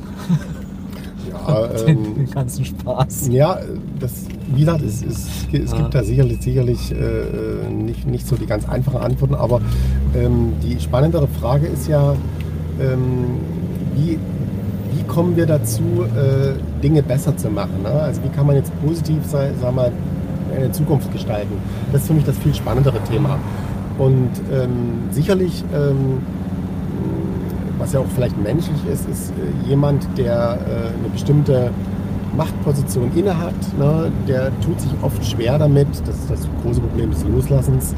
Ja, *laughs* Den, ähm, den ganzen Spaß. Ja, das, wie gesagt, es, es, es Ja. gibt da sicherlich, sicherlich äh, nicht, nicht so die ganz einfachen Antworten, aber ähm, die spannendere Frage ist ja, ähm, wie, wie kommen wir dazu, äh, Dinge besser zu machen? Ne? Also wie kann man jetzt positiv, sei, sag mal, eine Zukunft gestalten? Das ist für mich das viel spannendere Thema. Und ähm, sicherlich ähm, was ja auch vielleicht menschlich ist, ist äh, jemand, der äh, eine bestimmte Machtposition innehat, ne, der tut sich oft schwer damit, das ist das große Problem des Loslassens,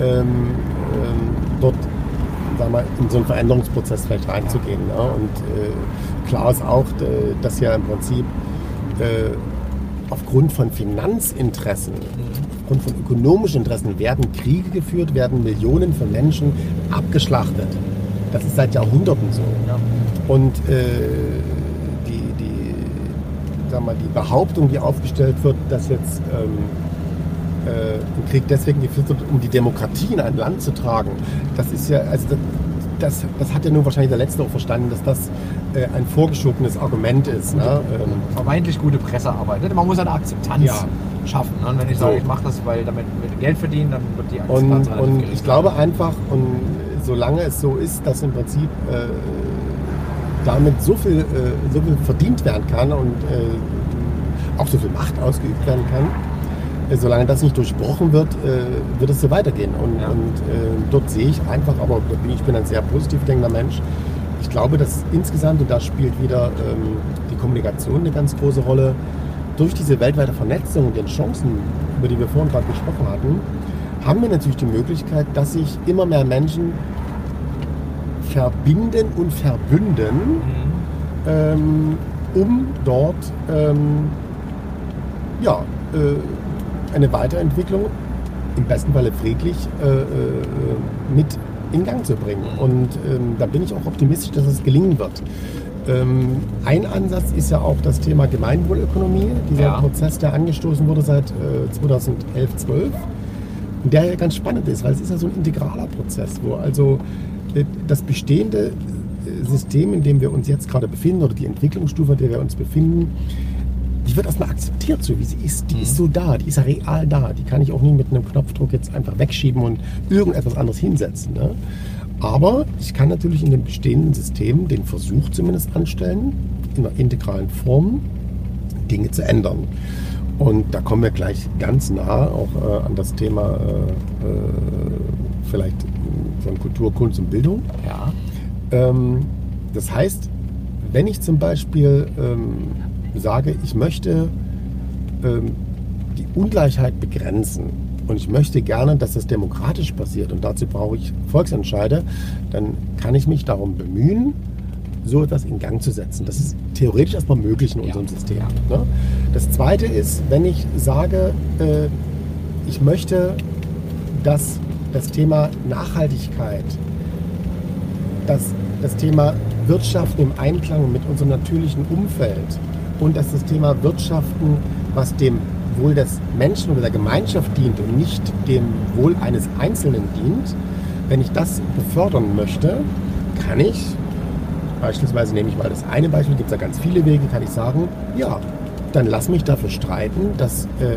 ähm, ähm, dort sag mal, in so einen Veränderungsprozess vielleicht reinzugehen. Ne? Und äh, klar ist auch, dass ja im Prinzip äh, aufgrund von Finanzinteressen, aufgrund von ökonomischen Interessen werden Kriege geführt, werden Millionen von Menschen abgeschlachtet. Das ist seit Jahrhunderten so. Ja. Und äh, die, die, sag mal, die Behauptung, die aufgestellt wird, dass jetzt ähm, äh, ein Krieg deswegen geführt wird, um die Demokratie in ein Land zu tragen, das ist ja, also das, das, das hat ja nun wahrscheinlich der Letzte auch verstanden, dass das äh, ein vorgeschobenes Argument ist. Ne? Ähm, Vermeintlich gute Pressearbeit. ne? Man muss eine Akzeptanz Ja. schaffen. Ne? Und wenn ich So. sage, ich mache das, weil damit Geld verdienen, dann wird die Akzeptanz Und, und ich glaube einfach, und solange es so ist, dass im Prinzip äh, damit so viel, äh, so viel verdient werden kann und äh, auch so viel Macht ausgeübt werden kann, äh, solange das nicht durchbrochen wird, äh, wird es so weitergehen. Und, Ja. und dort sehe ich einfach, aber bin ich bin ein sehr positiv denkender Mensch, ich glaube, dass insgesamt, und da spielt wieder ähm, die Kommunikation eine ganz große Rolle, durch diese weltweite Vernetzung und den Chancen, über die wir vorhin gerade gesprochen hatten, haben wir natürlich die Möglichkeit, dass sich immer mehr Menschen verbinden und verbünden, Mhm. ähm, um dort ähm, ja, äh, eine Weiterentwicklung, im besten Falle friedlich, äh, äh, mit in Gang zu bringen. Und ähm, da bin ich auch optimistisch, dass es gelingen wird. Ähm, ein Ansatz ist ja auch das Thema Gemeinwohlökonomie, dieser Ja. Prozess, der angestoßen wurde seit äh, 2011, 12. Und der ja ganz spannend ist, weil es ist ja so ein integraler Prozess, wo also das bestehende äh, System, in dem wir uns jetzt gerade befinden, oder die Entwicklungsstufe, in der wir uns befinden, die wird erstmal akzeptiert, so wie sie ist. Die Mhm. ist so da, die ist ja real da. Die kann ich auch nicht mit einem Knopfdruck jetzt einfach wegschieben und irgendetwas anderes hinsetzen. Ne? Aber ich kann natürlich in dem bestehenden System den Versuch zumindest anstellen, in einer integralen Form Dinge zu ändern. Und da kommen wir gleich ganz nah auch äh, an das Thema äh, äh, vielleicht von Kultur, Kunst und Bildung. Ja. Ähm, das heißt, wenn ich zum Beispiel ähm, sage, ich möchte ähm, die Ungleichheit begrenzen und ich möchte gerne, dass das demokratisch passiert und dazu brauche ich Volksentscheide, dann kann ich mich darum bemühen, so etwas in Gang zu setzen. Das ist theoretisch erstmal möglich in Ja. unserem System. Ne? Das Zweite ist, wenn ich sage, äh, ich möchte, dass das Thema Nachhaltigkeit dass das Thema Wirtschaften im Einklang mit unserem natürlichen Umfeld und dass das Thema Wirtschaften, was dem Wohl des Menschen oder der Gemeinschaft dient und nicht dem Wohl eines Einzelnen dient, wenn ich das befördern möchte, kann ich, beispielsweise nehme ich mal das eine Beispiel, gibt es ja ganz viele Wege, kann ich sagen, ja, dann lass mich dafür streiten, dass äh,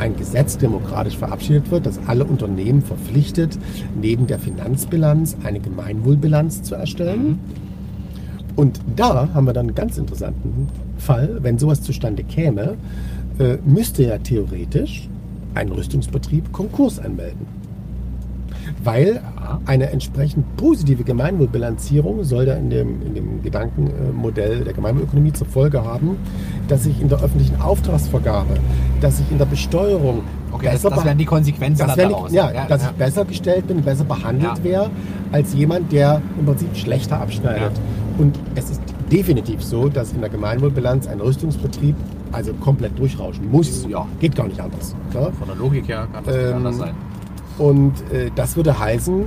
ein Gesetz demokratisch verabschiedet wird, das alle Unternehmen verpflichtet, neben der Finanzbilanz eine Gemeinwohlbilanz zu erstellen. Und da haben wir dann einen ganz interessanten Fall. Wenn sowas zustande käme, äh, müsste ja theoretisch ein Rüstungsbetrieb Konkurs anmelden. Weil Ja. eine entsprechend positive Gemeinwohlbilanzierung soll da in dem, in dem Gedankenmodell der Gemeinwohlökonomie zur Folge haben, dass ich in der öffentlichen Auftragsvergabe, dass ich in der Besteuerung Okay, das, besser das wären die Konsequenzen das dann wär daraus. nicht, ja, dass ich besser gestellt bin, besser behandelt Ja. wäre, als jemand, der im Prinzip schlechter abschneidet. Und es ist definitiv so, dass in der Gemeinwohlbilanz ein Rüstungsbetrieb also komplett durchrauschen muss. Ja. Geht gar nicht anders. Ja? Von der Logik her kann das nicht Ähm, anders sein. Und äh, das würde heißen,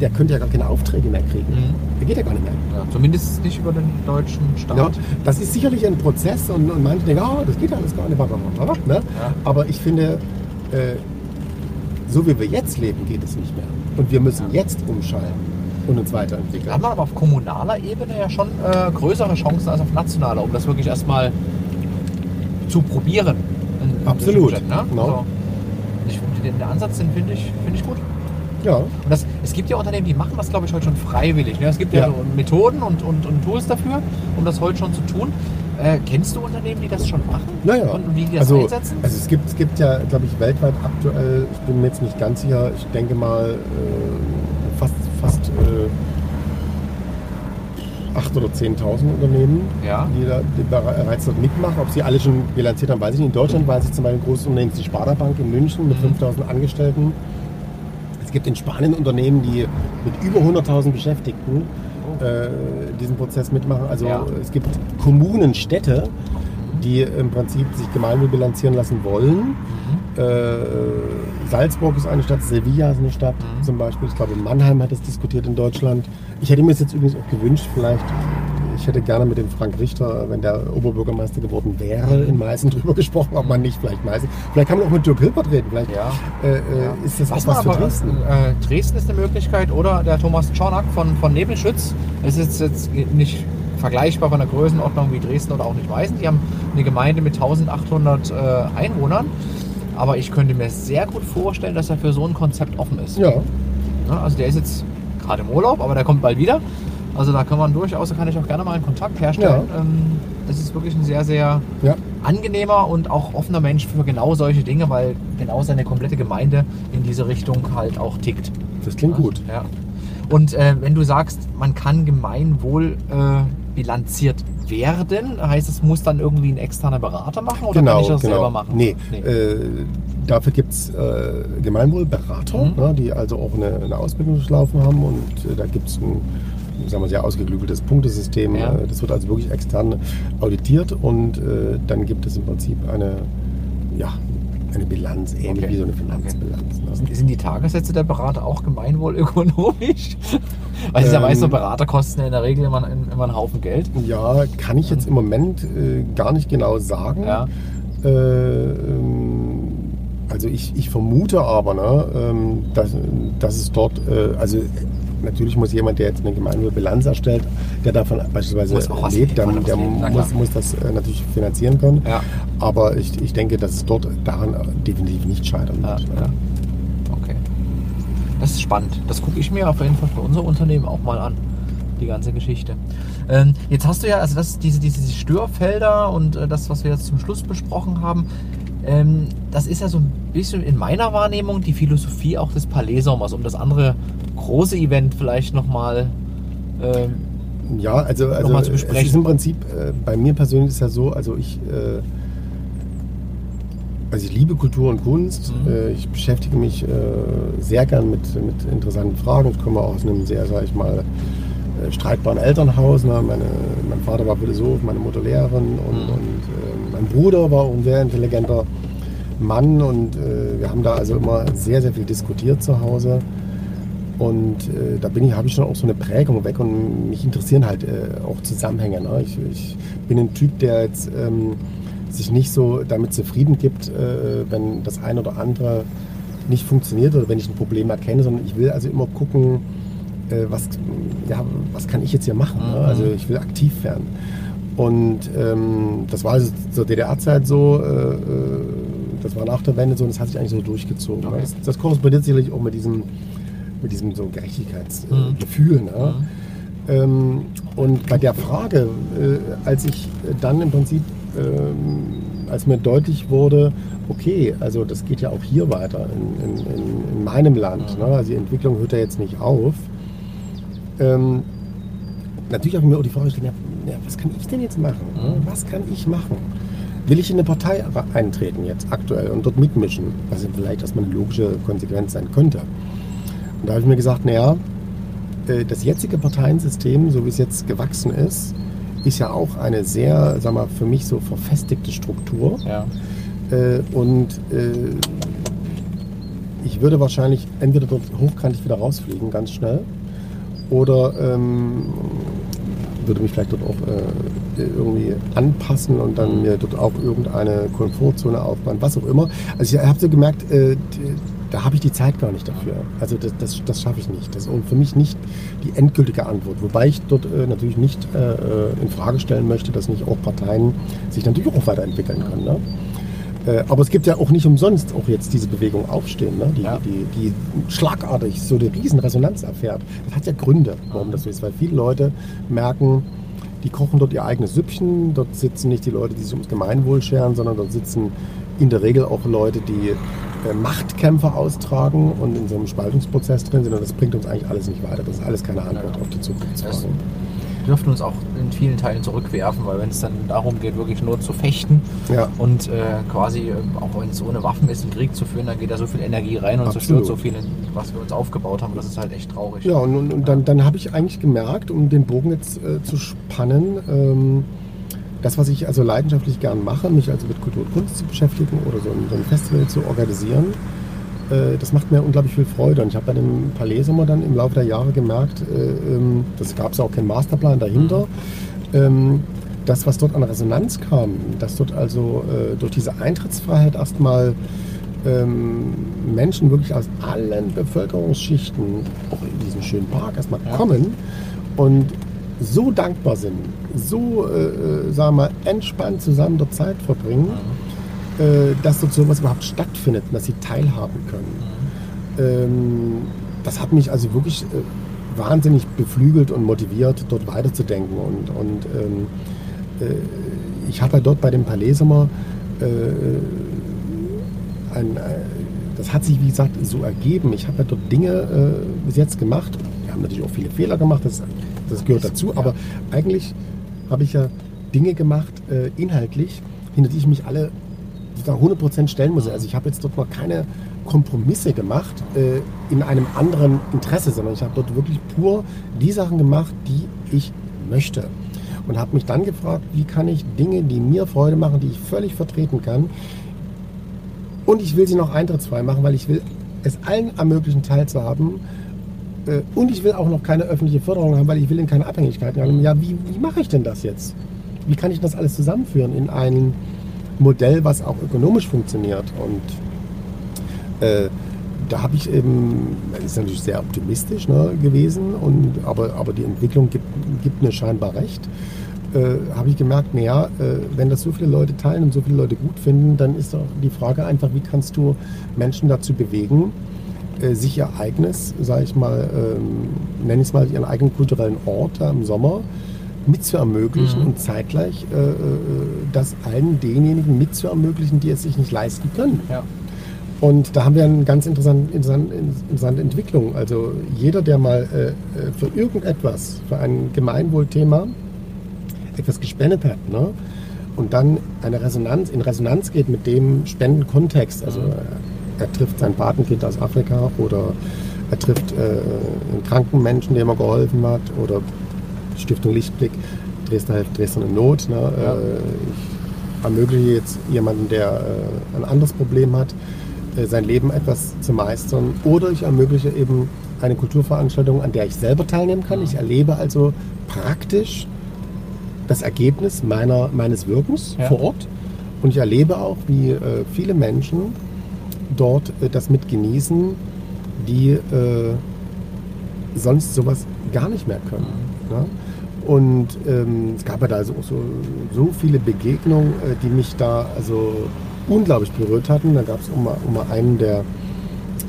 der könnte ja gar keine Aufträge mehr kriegen. Mhm. Der geht ja gar nicht mehr. Ja, zumindest nicht über den deutschen Staat. Ja, das ist sicherlich ein Prozess und, und manche denken, ah, das geht alles gar nicht. Ne? Ja. Aber ich finde, äh, so wie wir jetzt leben, geht es nicht mehr. Und wir müssen jetzt umschalten und uns Wir weiterentwickeln. haben aber auf kommunaler Ebene ja schon äh, größere Chancen als auf nationaler, um das wirklich erstmal zu probieren. Absolut, Ne? genau. Also, ich, den, Ansatz, den finde ich, finde ich gut. Ja, Und das, es gibt ja Unternehmen, die machen das, glaube ich, heute schon freiwillig. Ne? Es gibt ja, Ja. so Methoden und, und, und Tools dafür, um das heute schon zu tun. Äh, kennst du Unternehmen, die das schon machen? naja. Und wie die das Also, einsetzen? also es gibt, es gibt ja, glaube ich, weltweit aktuell, ich bin mir jetzt nicht ganz sicher, ich denke mal äh, fast, fast äh, 8.000 oder 10.000 Unternehmen, Ja. die, da, die bereits dort mitmachen. Ob sie alle schon bilanziert haben, weiß ich nicht. In Deutschland weiß ich zum Beispiel ein großes Unternehmen, die Sparda Bank in München mit Mhm. 5.000 Angestellten. Es gibt in Spanien Unternehmen, die mit über 100.000 Beschäftigten äh, diesen Prozess mitmachen. Also Ja. es gibt Kommunen, Städte, die im Prinzip sich Gemeinwohl bilanzieren lassen wollen. Mhm. Äh, Salzburg ist eine Stadt, Sevilla ist eine Stadt Mhm. zum Beispiel. Ich glaube, Mannheim hat es diskutiert in Deutschland. Ich hätte mir das jetzt übrigens auch gewünscht, vielleicht, ich hätte gerne mit dem Frank Richter, wenn der Oberbürgermeister geworden wäre, in Meißen *laughs* drüber gesprochen, ob man nicht vielleicht Meißen. Vielleicht kann man auch mit Dirk Hilbert reden. Vielleicht Ja. äh, äh, ist das Was auch was für Dresden. Äh, Dresden ist eine Möglichkeit oder der Thomas Czornak von, von Nebelschütz. Es ist jetzt nicht vergleichbar von der Größenordnung wie Dresden oder auch nicht Meißen. Die haben eine Gemeinde mit 1800 äh, Einwohnern. Aber ich könnte mir sehr gut vorstellen, dass er für so ein Konzept offen ist. Ja, Ne, Also der ist jetzt gerade im Urlaub, aber der kommt bald wieder. Also da kann man durchaus, da kann ich auch gerne mal einen Kontakt herstellen. Ähm, Es ist wirklich ein sehr, sehr ja. angenehmer und auch offener Mensch für genau solche Dinge, weil genau seine komplette Gemeinde in diese Richtung halt auch tickt. Das klingt gut. Ja. Und äh, wenn du sagst, man kann Gemeinwohl äh, bilanziert werden, heißt es, muss dann irgendwie ein externer Berater machen oder kann ich das selber machen? Genau, Nee, Äh, dafür gibt es äh, Gemeinwohlberater, Mhm. ne, die also auch eine, eine Ausbildung durchlaufen haben und äh, da gibt es ein sagen wir, sehr ausgeklügeltes Punktesystem. Ja. Äh, Das wird also wirklich extern auditiert und äh, dann gibt es im Prinzip eine, ja, eine Bilanz, ähnlich Okay. wie so eine Finanzbilanz. Ne? Sind- Sind die Tagessätze der Berater auch gemeinwohlökonomisch? *laughs* Weil es ja Ähm, weiß, so Berater kosten ja in der Regel immer, immer einen Haufen Geld. Ja, kann ich jetzt im Moment äh, gar nicht genau sagen. Ja. Äh, ähm, also ich, ich vermute aber, ne, ähm, dass, dass es dort, äh, also natürlich muss jemand, der jetzt eine Gemeinwohlbilanz erstellt, der davon beispielsweise Muss auch was- lebt, der, der muss, muss das äh, natürlich finanzieren können. Ja. Aber ich, ich denke, dass es dort daran definitiv nicht scheitern Ja, wird. ja. Okay. Das ist spannend. Das gucke ich mir auf jeden Fall für unser Unternehmen auch mal an. Die ganze Geschichte. Ähm, jetzt hast du ja, also das, diese, diese Störfelder und äh, das, was wir jetzt zum Schluss besprochen haben, ähm, das ist ja so ein bisschen in meiner Wahrnehmung die Philosophie auch des Palais Sommers, um das andere große Event vielleicht nochmal. Ähm, Ja, also, also Nochmal zu es besprechen. ist im Prinzip, äh, bei mir persönlich ist ja so, also ich, äh, also ich liebe Kultur und Kunst. Mhm. Äh, ich beschäftige mich äh, sehr gern mit, mit interessanten Fragen. Ich komme aus einem sehr, sag ich mal, äh, streitbaren Elternhaus. Ne? Meine, mein Vater war Philosoph, meine Mutter Lehrerin und, Mhm. und äh, mein Bruder war auch ein sehr intelligenter Mann und wir haben da also immer sehr, sehr viel diskutiert zu Hause. Und äh, da bin ich, habe ich schon auch so eine Prägung weg und mich interessieren halt äh, auch Zusammenhänge. Ne? Ich, ich bin ein Typ, der jetzt ähm, sich nicht so damit zufrieden gibt, äh, wenn das eine oder andere nicht funktioniert oder wenn ich ein Problem erkenne, sondern ich will also immer gucken, äh, was, ja, was kann ich jetzt hier machen. Ne? Mhm. Also ich will aktiv werden. Und ähm, das war also zur DDR-Zeit so, äh, äh, das war nach der Wende so und das hat sich eigentlich so durchgezogen. Ne? Okay. Das, das korrespondiert sicherlich auch mit diesem, mit diesem so Gerechtigkeitsgefühl. Mhm. Ne? Ähm, und bei der Frage, äh, als ich dann im Prinzip, ähm, als mir deutlich wurde, okay, also das geht ja auch hier weiter in, in, in, in meinem Land, Mhm. ne? also die Entwicklung hört ja jetzt nicht auf. Ähm, natürlich habe ich mir auch die Frage gestellt, ja, was kann ich denn jetzt machen? ne? Mhm. Was kann ich machen? Will ich in eine Partei eintreten jetzt aktuell und dort mitmischen? Was ja vielleicht erstmal eine logische Konsequenz sein könnte. Und da habe ich mir gesagt, naja, äh, das jetzige Parteiensystem, so wie es jetzt gewachsen ist, ist ja auch eine sehr, sag mal, für mich so verfestigte Struktur. ja. Äh, und äh, ich würde wahrscheinlich entweder dort hochkantig wieder rausfliegen, ganz schnell, oder ähm, würde mich vielleicht dort auch äh, irgendwie anpassen und dann mir dort auch irgendeine Komfortzone aufbauen, was auch immer. Also ich habe so gemerkt, äh, da habe ich die Zeit gar nicht dafür. Also das, das, das schaffe ich nicht. Das ist für mich nicht die endgültige Antwort. Wobei ich dort äh, natürlich nicht äh, äh, in Frage stellen möchte, dass nicht auch Parteien sich natürlich auch weiterentwickeln können. Ne? Äh, Aber es gibt ja auch nicht umsonst auch jetzt diese Bewegung Aufstehen, ne? die, Ja. die, die schlagartig so eine riesen Resonanz erfährt. Das hat ja Gründe, warum das so ist, weil viele Leute merken, die kochen dort ihr eigenes Süppchen, dort sitzen nicht die Leute, die sich ums Gemeinwohl scheren, sondern dort sitzen in der Regel auch Leute, die äh, Machtkämpfe austragen und in so einem Spaltungsprozess drin sind und das bringt uns eigentlich alles nicht weiter. Das ist alles keine Antwort auf die Das- Zukunftsfragen. dürften uns auch in vielen Teilen zurückwerfen, weil wenn es dann darum geht, wirklich nur zu fechten Ja. und äh, quasi, ähm, auch wenn es ohne Waffen ist, einen Krieg zu führen, dann geht da so viel Energie rein und Absolut. zerstört so viel, was wir uns aufgebaut haben. Das ist halt echt traurig. Ja, und, und, und dann, dann habe ich eigentlich gemerkt, um den Bogen jetzt äh, zu spannen, ähm, das, was ich also leidenschaftlich gern mache, mich also mit Kultur und Kunst zu beschäftigen oder so ein, so ein Festival zu organisieren, äh, das macht mir unglaublich viel Freude. Und ich habe bei dem Palais Sommer dann im Laufe der Jahre gemerkt, äh, ähm, das gab es auch keinen Masterplan dahinter, ähm, das, was dort an Resonanz kam, dass dort also äh, durch diese Eintrittsfreiheit erstmal ähm, Menschen wirklich aus allen Bevölkerungsschichten auch in diesen schönen Park erstmal Ja. kommen und so dankbar sind, so, äh, äh, sagen wir mal, entspannt zusammen dort Zeit verbringen, äh, dass dort sowas überhaupt stattfindet und dass sie teilhaben können. Ähm, das hat mich also wirklich äh, wahnsinnig beflügelt und motiviert, dort weiterzudenken. Und, und ähm, äh, ich habe ja dort bei dem Palais Sommer äh, ein, äh, das hat sich, wie gesagt, so ergeben. Ich habe ja dort Dinge äh, bis jetzt gemacht. Wir haben natürlich auch viele Fehler gemacht, das, das gehört dazu. Aber eigentlich habe ich ja Dinge gemacht, äh, inhaltlich, hinter die ich mich alle sozusagen 100% stellen muss. Also ich habe jetzt dort noch keine Kompromisse gemacht äh, in einem anderen Interesse, sondern ich habe dort wirklich pur die Sachen gemacht, die ich möchte. Und habe mich dann gefragt, wie kann ich Dinge, die mir Freude machen, die ich völlig vertreten kann, und ich will sie noch eintrittsfrei machen, weil ich will es allen ermöglichen, teilzuhaben. Äh, Und ich will auch noch keine öffentliche Förderung haben, weil ich will in keine Abhängigkeiten haben. Ja, wie, wie mache ich denn das jetzt? Wie kann ich das alles zusammenführen in ein Modell, was auch ökonomisch funktioniert? Und äh, da habe ich eben, das ist natürlich sehr optimistisch ne, gewesen, und, aber, aber die Entwicklung gibt, gibt mir scheinbar recht. Äh, habe ich gemerkt, naja, äh, wenn das so viele Leute teilen und so viele Leute gut finden, dann ist doch die Frage einfach, wie kannst du Menschen dazu bewegen, äh, sich ihr eigenes, sage ich mal, ähm, nenne ich es mal, ihren eigenen kulturellen Ort da im Sommer mit zu ermöglichen Mhm. und zeitgleich äh, äh, das allen denjenigen mit zu ermöglichen, die es sich nicht leisten können. Ja. Und da haben wir eine ganz interessante, interessante, Entwicklung. Also jeder, der mal äh, äh, für irgendetwas, für ein Gemeinwohlthema etwas gespendet hat, ne? und dann eine Resonanz, in Resonanz geht mit dem Spendenkontext, also Mhm. Er trifft sein Patenkind aus Afrika oder er trifft äh, einen kranken Menschen, dem er geholfen hat, oder Stiftung Lichtblick, Dresdner hilft Dresden in Not. Ne? Ja. Äh, ich ermögliche jetzt jemanden, der äh, ein anderes Problem hat, äh, sein Leben etwas zu meistern. Oder ich ermögliche eben eine Kulturveranstaltung, an der ich selber teilnehmen kann. Ich erlebe also praktisch das Ergebnis meiner, meines Wirkens Ja. vor Ort. Und ich erlebe auch, wie äh, viele Menschen dort äh, das mit genießen, die äh, sonst sowas gar nicht mehr können. Ne? Und ähm, es gab ja da so, so, so viele Begegnungen, äh, die mich da also unglaublich berührt hatten. Da gab es mal einen, der,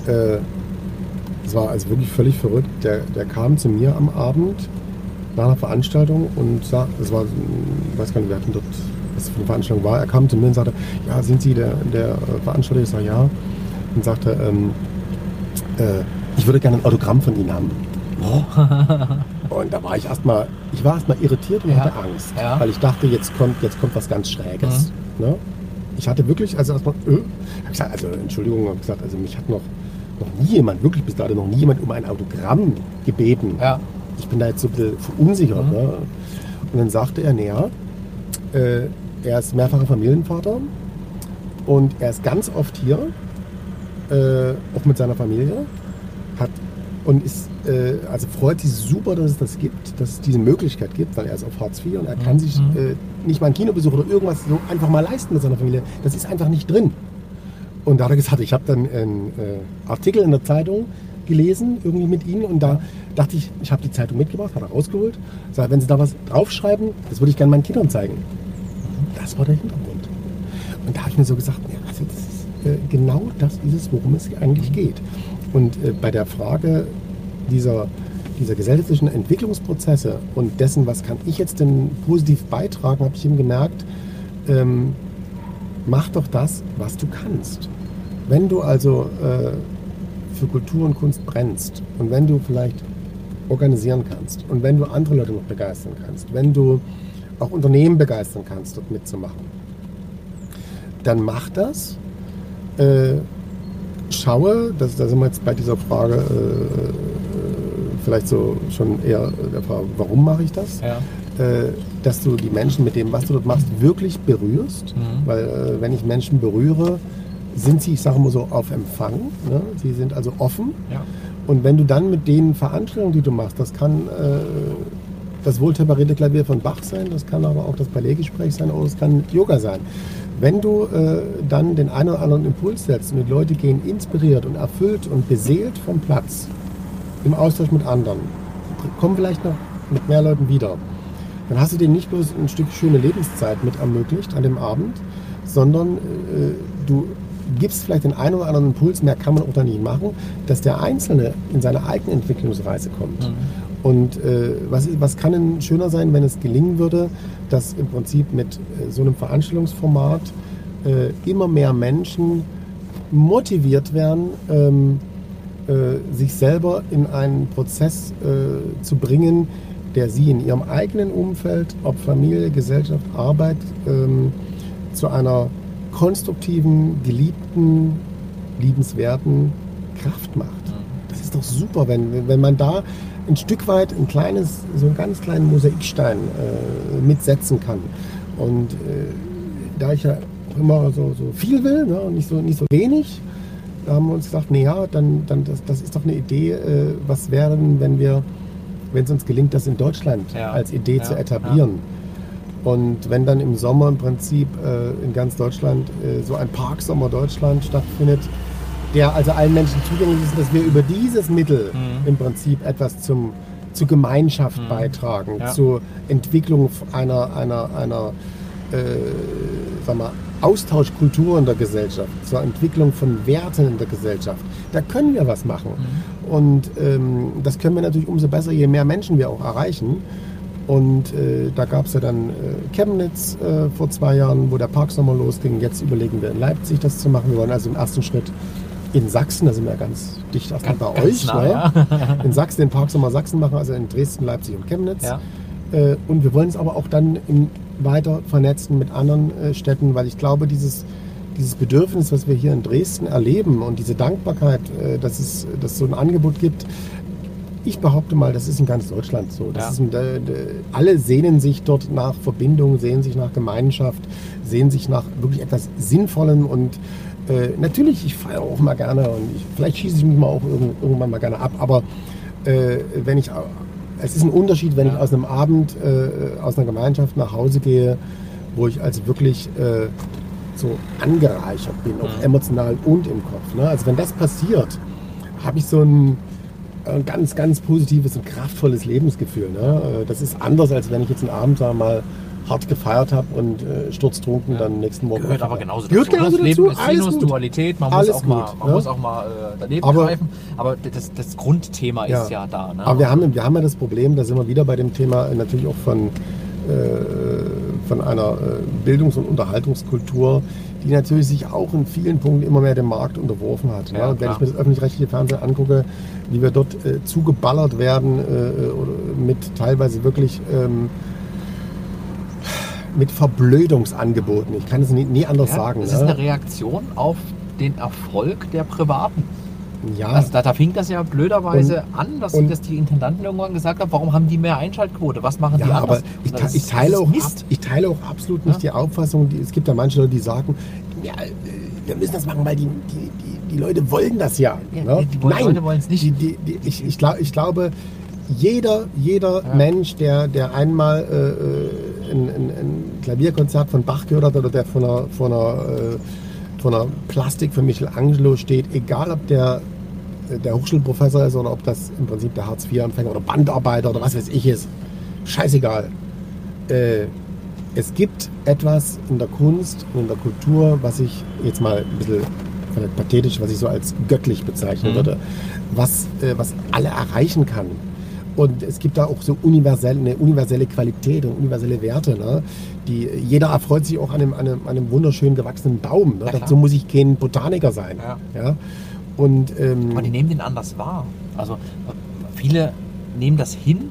äh, das war also wirklich völlig verrückt, der, der kam zu mir am Abend nach einer Veranstaltung und sagte, das war, ich weiß gar nicht, wir hatten dort, was für eine Veranstaltung war, er kam zu mir und sagte, ja, sind Sie der, der Veranstalter? Ich sage, ja. Und sagte, ähm, äh, ich würde gerne ein Autogramm von Ihnen haben. Und da war ich erstmal, ich war erstmal irritiert und Ja. hatte Angst, Ja. weil ich dachte, jetzt kommt, jetzt kommt was ganz Schräges. Ne? Ich hatte wirklich, also erstmal, äh, hab gesagt, also Entschuldigung, habe gesagt, also mich hat noch, noch nie jemand, wirklich bis dato noch nie jemand um ein Autogramm gebeten. Ja. Ich bin da jetzt so ein bisschen verunsichert. Mhm. Ne? Und dann sagte er, naja, äh, er ist mehrfacher Familienvater und er ist ganz oft hier, äh, auch mit seiner Familie, hat und ist, äh, also freut sich super, dass es das gibt, dass es diese Möglichkeit gibt, weil er ist auf Hartz IV und er kann Mhm. sich äh, nicht mal einen Kinobesuch oder irgendwas so einfach mal leisten mit seiner Familie. Das ist einfach nicht drin. Und da hat er gesagt, ich habe dann einen äh, Artikel in der Zeitung gelesen, irgendwie mit Ihnen. Und da dachte ich, ich habe die Zeitung mitgebracht, hat er rausgeholt. Sag, wenn Sie da was draufschreiben, das würde ich gerne meinen Kindern zeigen. Das war der Hintergrund. Und da habe ich mir so gesagt, ja, also das ist, äh, genau das ist es, worum es eigentlich geht. Und äh, bei der Frage dieser, dieser gesellschaftlichen Entwicklungsprozesse und dessen, was kann ich jetzt denn positiv beitragen, habe ich eben gemerkt, ähm, mach doch das, was du kannst. Wenn du also äh, für Kultur und Kunst brennst und wenn du vielleicht organisieren kannst und wenn du andere Leute noch begeistern kannst, wenn du auch Unternehmen begeistern kannst, dort mitzumachen, dann mach das. Äh, schaue, das, da sind wir jetzt bei dieser Frage äh, äh vielleicht so schon eher der Frage, warum mache ich das? Ja. Äh, dass du die Menschen mit dem, was du dort machst, wirklich berührst. Mhm. Weil äh, wenn ich Menschen berühre, sind sie, ich sage mal so, auf Empfang. Ne? Sie sind also offen. Ja. Und wenn du dann mit den Veranstaltungen, die du machst, das kann äh, das wohltemperierte Klavier von Bach sein, das kann aber auch das Ballettgespräch sein oder es kann Yoga sein. Wenn du äh, dann den einen oder anderen Impuls setzt und die Leute gehen inspiriert und erfüllt und beseelt vom Platz, im Austausch mit anderen, kommen vielleicht noch mit mehr Leuten wieder, dann hast du denen nicht bloß ein Stück schöne Lebenszeit mit ermöglicht an dem Abend, sondern äh, du gibst vielleicht den einen oder anderen Impuls, mehr kann man auch da nicht machen, dass der Einzelne in seine eigene Entwicklungsreise kommt. Mhm. Und äh, was, was kann denn schöner sein, wenn es gelingen würde, dass im Prinzip mit äh, so einem Veranstaltungsformat äh, immer mehr Menschen motiviert werden, ähm, äh, sich selber in einen Prozess äh, zu bringen, der sie in ihrem eigenen Umfeld, ob Familie, Gesellschaft, Arbeit, ähm, zu einer konstruktiven, geliebten, liebenswerten Kraft macht. Das ist doch super, wenn, wenn man da ein Stück weit ein kleines, so einen ganz kleinen Mosaikstein äh, mitsetzen kann. Und äh, da ich ja immer so, so viel will ne, und nicht so, nicht so wenig, da haben wir uns gedacht, naja, dann, dann das, das ist doch eine Idee, äh, was wäre, wenn wir, wenn es uns gelingt, das in Deutschland Ja. als Idee Ja, zu etablieren. Und wenn dann im Sommer im Prinzip äh, in ganz Deutschland äh, so ein Parksommer Deutschland stattfindet, der also allen Menschen zugänglich ist, dass wir über dieses Mittel Mhm. im Prinzip etwas zum, zur Gemeinschaft Mhm. beitragen, Ja. zur Entwicklung einer, einer, einer äh, sag mal, Austauschkultur in der Gesellschaft, zur Entwicklung von Werten in der Gesellschaft. Da können wir was machen. Mhm. Und ähm, das können wir natürlich umso besser, je mehr Menschen wir auch erreichen. Und äh, da gab es ja dann äh, Chemnitz äh, vor zwei Jahren, wo der Parksommer losging. Jetzt überlegen wir in Leipzig das zu machen. Wir wollen also im ersten Schritt in Sachsen, da sind wir ja ganz dicht erstmal Ganz- bei ganz euch, nah, ne? ja. *laughs* *laughs* in Sachsen den Parksommer Sachsen machen, also in Dresden, Leipzig und Chemnitz. Ja. Äh, und wir wollen es aber auch dann weiter vernetzen mit anderen äh, Städten, weil ich glaube, dieses, dieses Bedürfnis, was wir hier in Dresden erleben und diese Dankbarkeit, äh, dass, es, dass es so ein Angebot gibt, ich behaupte mal, das ist in ganz Deutschland so. Ja. ist äh, alle sehnen sich dort nach Verbindung, sehnen sich nach Gemeinschaft, sehnen sich nach wirklich etwas Sinnvollem und äh, natürlich, ich feiere auch mal gerne und ich, vielleicht schieße ich mich mal auch irgend, irgendwann mal gerne ab, aber äh, wenn ich, es ist ein Unterschied, wenn ich aus einem Abend, äh, aus einer Gemeinschaft nach Hause gehe, wo ich also wirklich äh, so angereichert bin, auch Mhm. emotional und im Kopf. Ne? Also wenn das passiert, habe ich so ein, ein ganz, ganz positives und kraftvolles Lebensgefühl. Ne? Äh, Das ist anders, als wenn ich jetzt einen Abend sagen wir mal hart gefeiert habe und äh, sturztrunken Ja. dann nächsten Morgen. Gehört aber genauso Gehört dazu. genauso das Leben dazu. ist Alles Sinus. Dualität, man Alles muss auch mal, gut, man ne? muss auch mal äh, daneben Aber- greifen. Aber das, das Grundthema ist ja da. Ne? Aber wir haben, wir haben ja das Problem, da sind wir wieder bei dem Thema äh, natürlich auch von, äh, von einer äh, Bildungs- und Unterhaltungskultur, die natürlich sich auch in vielen Punkten immer mehr dem Markt unterworfen hat. Ne? Ja, Und wenn ich mir das öffentlich-rechtliche Fernsehen angucke, wie wir dort äh, zugeballert werden, mit teilweise wirklich ähm, mit Verblödungsangeboten. Ich kann es nie, nie anders ja, sagen. das ne? ist eine Reaktion auf den Erfolg der Privaten. ja, Also da, da fing das ja blöderweise Und- an, dass, und- dass die Intendanten irgendwann gesagt haben, warum haben die mehr Einschaltquote? Was machen die Ja, anders? aber ich, te- ist- ich, teile auch, ab, ich teile auch absolut nicht Ja. die Auffassung, die, es gibt ja manche Leute, die sagen, ja, äh, wir müssen das machen, weil die, die, die, die Leute wollen das ja. Ja, ne? die- die wollen- wollen's nicht. Die, die, die, ich, ich, glaub, ich glaube, jeder, jeder Ja. Mensch, der, der einmal äh, äh, ein, ein, ein Klavierkonzert von Bach gehört hat oder der vor einer, vor einer, äh, vor einer Plastik von Michelangelo steht, egal ob der äh, der Hochschulprofessor ist oder ob das im Prinzip der Hartz-IV-Empfänger oder Bandarbeiter oder was weiß ich ist. Scheißegal. Äh, es gibt etwas in der Kunst und in der Kultur, was ich jetzt mal ein bisschen vielleicht pathetisch, was ich so als göttlich bezeichnen Mhm. würde, was, äh, was alle erreichen kann. Und es gibt da auch so universell, eine universelle Qualität und universelle Werte. Ne? Die, jeder erfreut sich auch an einem, an einem, an einem wunderschön gewachsenen Baum. Ne? Klar. Dazu muss ich kein Botaniker sein. Ja. Ja? Und, ähm, Aber die nehmen den anders wahr. Also viele nehmen das hin,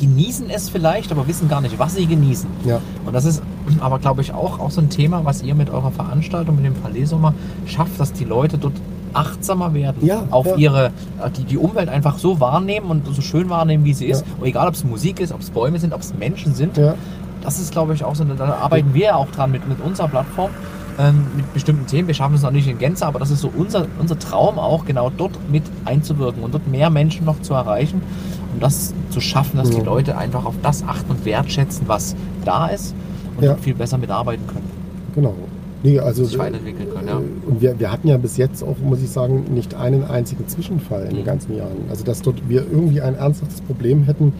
genießen es vielleicht, aber wissen gar nicht, was sie genießen. Ja. Und das ist *clears throat* aber, glaube ich, auch, auch so ein Thema, was ihr mit eurer Veranstaltung, mit dem Palais Sommer schafft, dass die Leute dort achtsamer werden, Ja, auf ja. ihre, äh, die, die Umwelt einfach so wahrnehmen und so schön wahrnehmen, wie sie ist. Ja. Und egal, ob es Musik ist, ob es Bäume sind, ob es Menschen sind. Das ist, glaube ich, auch so, da arbeiten wir ja auch dran mit, mit unserer Plattform, ähm, mit bestimmten Themen. Wir schaffen es noch nicht in Gänze, aber das ist so unser, unser Traum auch, genau dort mit einzuwirken und dort mehr Menschen noch zu erreichen, um das zu schaffen, dass die. Leute einfach auf das achten und wertschätzen, was da ist und viel besser mitarbeiten können. Genau. Nee, also, ja. Und wir, wir hatten ja bis jetzt auch, muss ich sagen, nicht einen einzigen Zwischenfall in den Mhm. ganzen Jahren. Also dass dort wir irgendwie ein ernsthaftes Problem hätten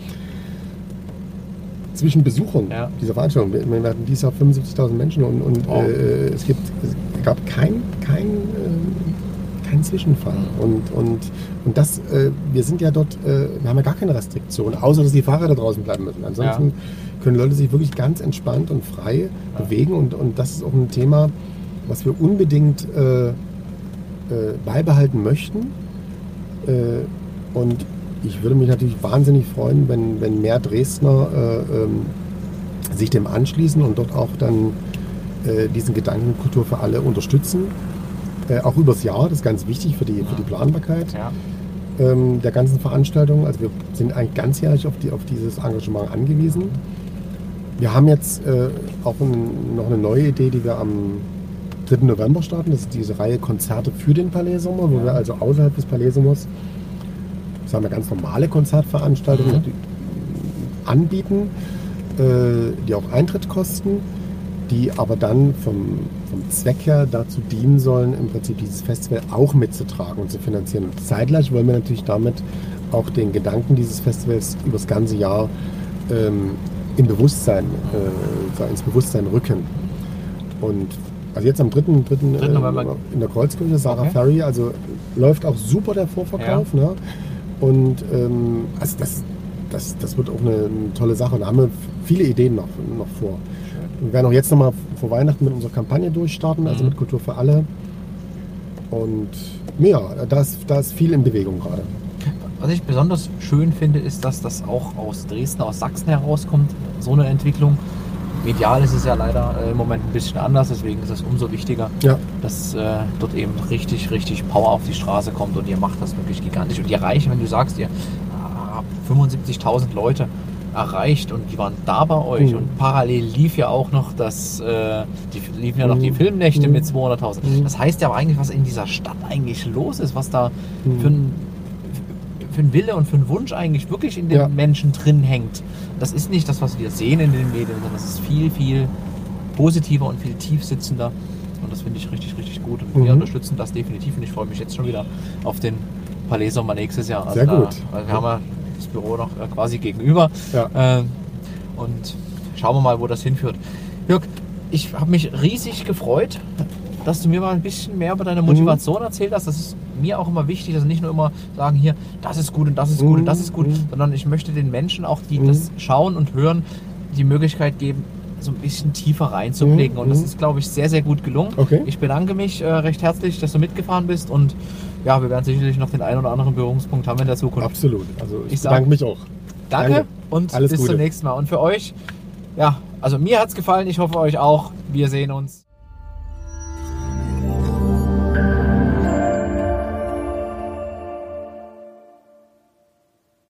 zwischen Besuchern Ja. dieser Veranstaltung. Wir, wir hatten dieses Jahr 75.000 Menschen und, und Wow. äh, es, gibt, es gab kein, kein, äh, keinen Zwischenfall. Mhm. Und, und, und das, äh, wir sind ja dort, äh, wir haben ja gar keine Restriktion, außer dass die Fahrräder draußen bleiben müssen. Ansonsten können Leute sich wirklich ganz entspannt und frei Ja. bewegen und, und das ist auch ein Thema, was wir unbedingt äh, äh, beibehalten möchten. Äh, und ich würde mich natürlich wahnsinnig freuen, wenn, wenn mehr Dresdner äh, ähm, sich dem anschließen und dort auch dann äh, diesen Gedanken Kultur für alle unterstützen. Äh, auch übers Jahr, das ist ganz wichtig für die, für die Planbarkeit Ja. ähm, der ganzen Veranstaltung. Also wir sind eigentlich ganzjährig auf, die, auf dieses Engagement angewiesen. Wir haben jetzt äh, auch ein, noch eine neue Idee, die wir am 3. November starten. Das ist diese Reihe Konzerte für den Palais Sommer, wo wir also außerhalb des Palais Sommers sagen wir, ganz normale Konzertveranstaltungen Mhm. anbieten, äh, die auch Eintritt kosten, die aber dann vom, vom Zweck her dazu dienen sollen, im Prinzip dieses Festival auch mitzutragen und zu finanzieren. Und zeitgleich wollen wir natürlich damit auch den Gedanken dieses Festivals übers ganze Jahr ähm, im Bewusstsein, äh, ins Bewusstsein rücken. Und also jetzt am 3. 3. 3. November. Äh, in der Kreuzkirche, Sarah Okay. Ferry, also läuft auch super der Vorverkauf. Ne? Und ähm, also das, das, das wird auch eine, eine tolle Sache. Und da haben wir viele Ideen noch, noch vor. Wir werden auch jetzt nochmal vor Weihnachten mit unserer Kampagne durchstarten, also Mhm. mit Kultur für alle. Und ja, da ist, da ist viel in Bewegung gerade. Was ich besonders schön finde, ist, dass das auch aus Dresden, aus Sachsen herauskommt, so eine Entwicklung. Medial ist es ja leider äh, im Moment ein bisschen anders, deswegen ist es umso wichtiger, Ja, dass äh, dort eben richtig, richtig Power auf die Straße kommt und ihr macht das wirklich gigantisch. Und ihr erreicht, wenn du sagst, ihr habt 75.000 Leute erreicht und die waren da bei euch Mhm. und parallel lief ja auch noch das, äh, die liefen ja noch die Mhm. Filmnächte Mhm. mit 200.000. Mhm. Das heißt ja aber eigentlich, was in dieser Stadt eigentlich los ist, was da Mhm. für ein für einen Wille und für einen Wunsch eigentlich wirklich in den Ja. Menschen drin hängt. Das ist nicht das, was wir sehen in den Medien, sondern das ist viel, viel positiver und viel tiefsitzender. Und das finde ich richtig, richtig gut. Und wir Mhm. unterstützen das definitiv und ich freue mich jetzt schon wieder auf den Palais Sommer nächstes Jahr. Also Sehr da, gut. weil wir haben ja das Büro noch äh, quasi gegenüber. ja. Ähm, und schauen wir mal, wo das hinführt. Jörg, ich habe mich riesig gefreut, dass du mir mal ein bisschen mehr über deine Motivation erzählt hast. Das ist mir auch immer wichtig, dass nicht nur immer sagen hier, das ist gut und das ist gut und das ist gut, Mhm. sondern ich möchte den Menschen auch, die Mhm. das schauen und hören, die Möglichkeit geben, so ein bisschen tiefer reinzublicken. Mhm. Und das Mhm. ist, glaube ich, sehr, sehr gut gelungen. Okay. Ich bedanke mich äh, recht herzlich, dass du mitgefahren bist und ja, wir werden sicherlich noch den einen oder anderen Berührungspunkt haben in der Zukunft. Absolut. Also ich, Ich sag- bedanke mich auch. Danke, Danke. und Alles bis Gute. zum nächsten Mal. Und für euch, ja, also mir hat es gefallen, ich hoffe euch auch. Wir sehen uns.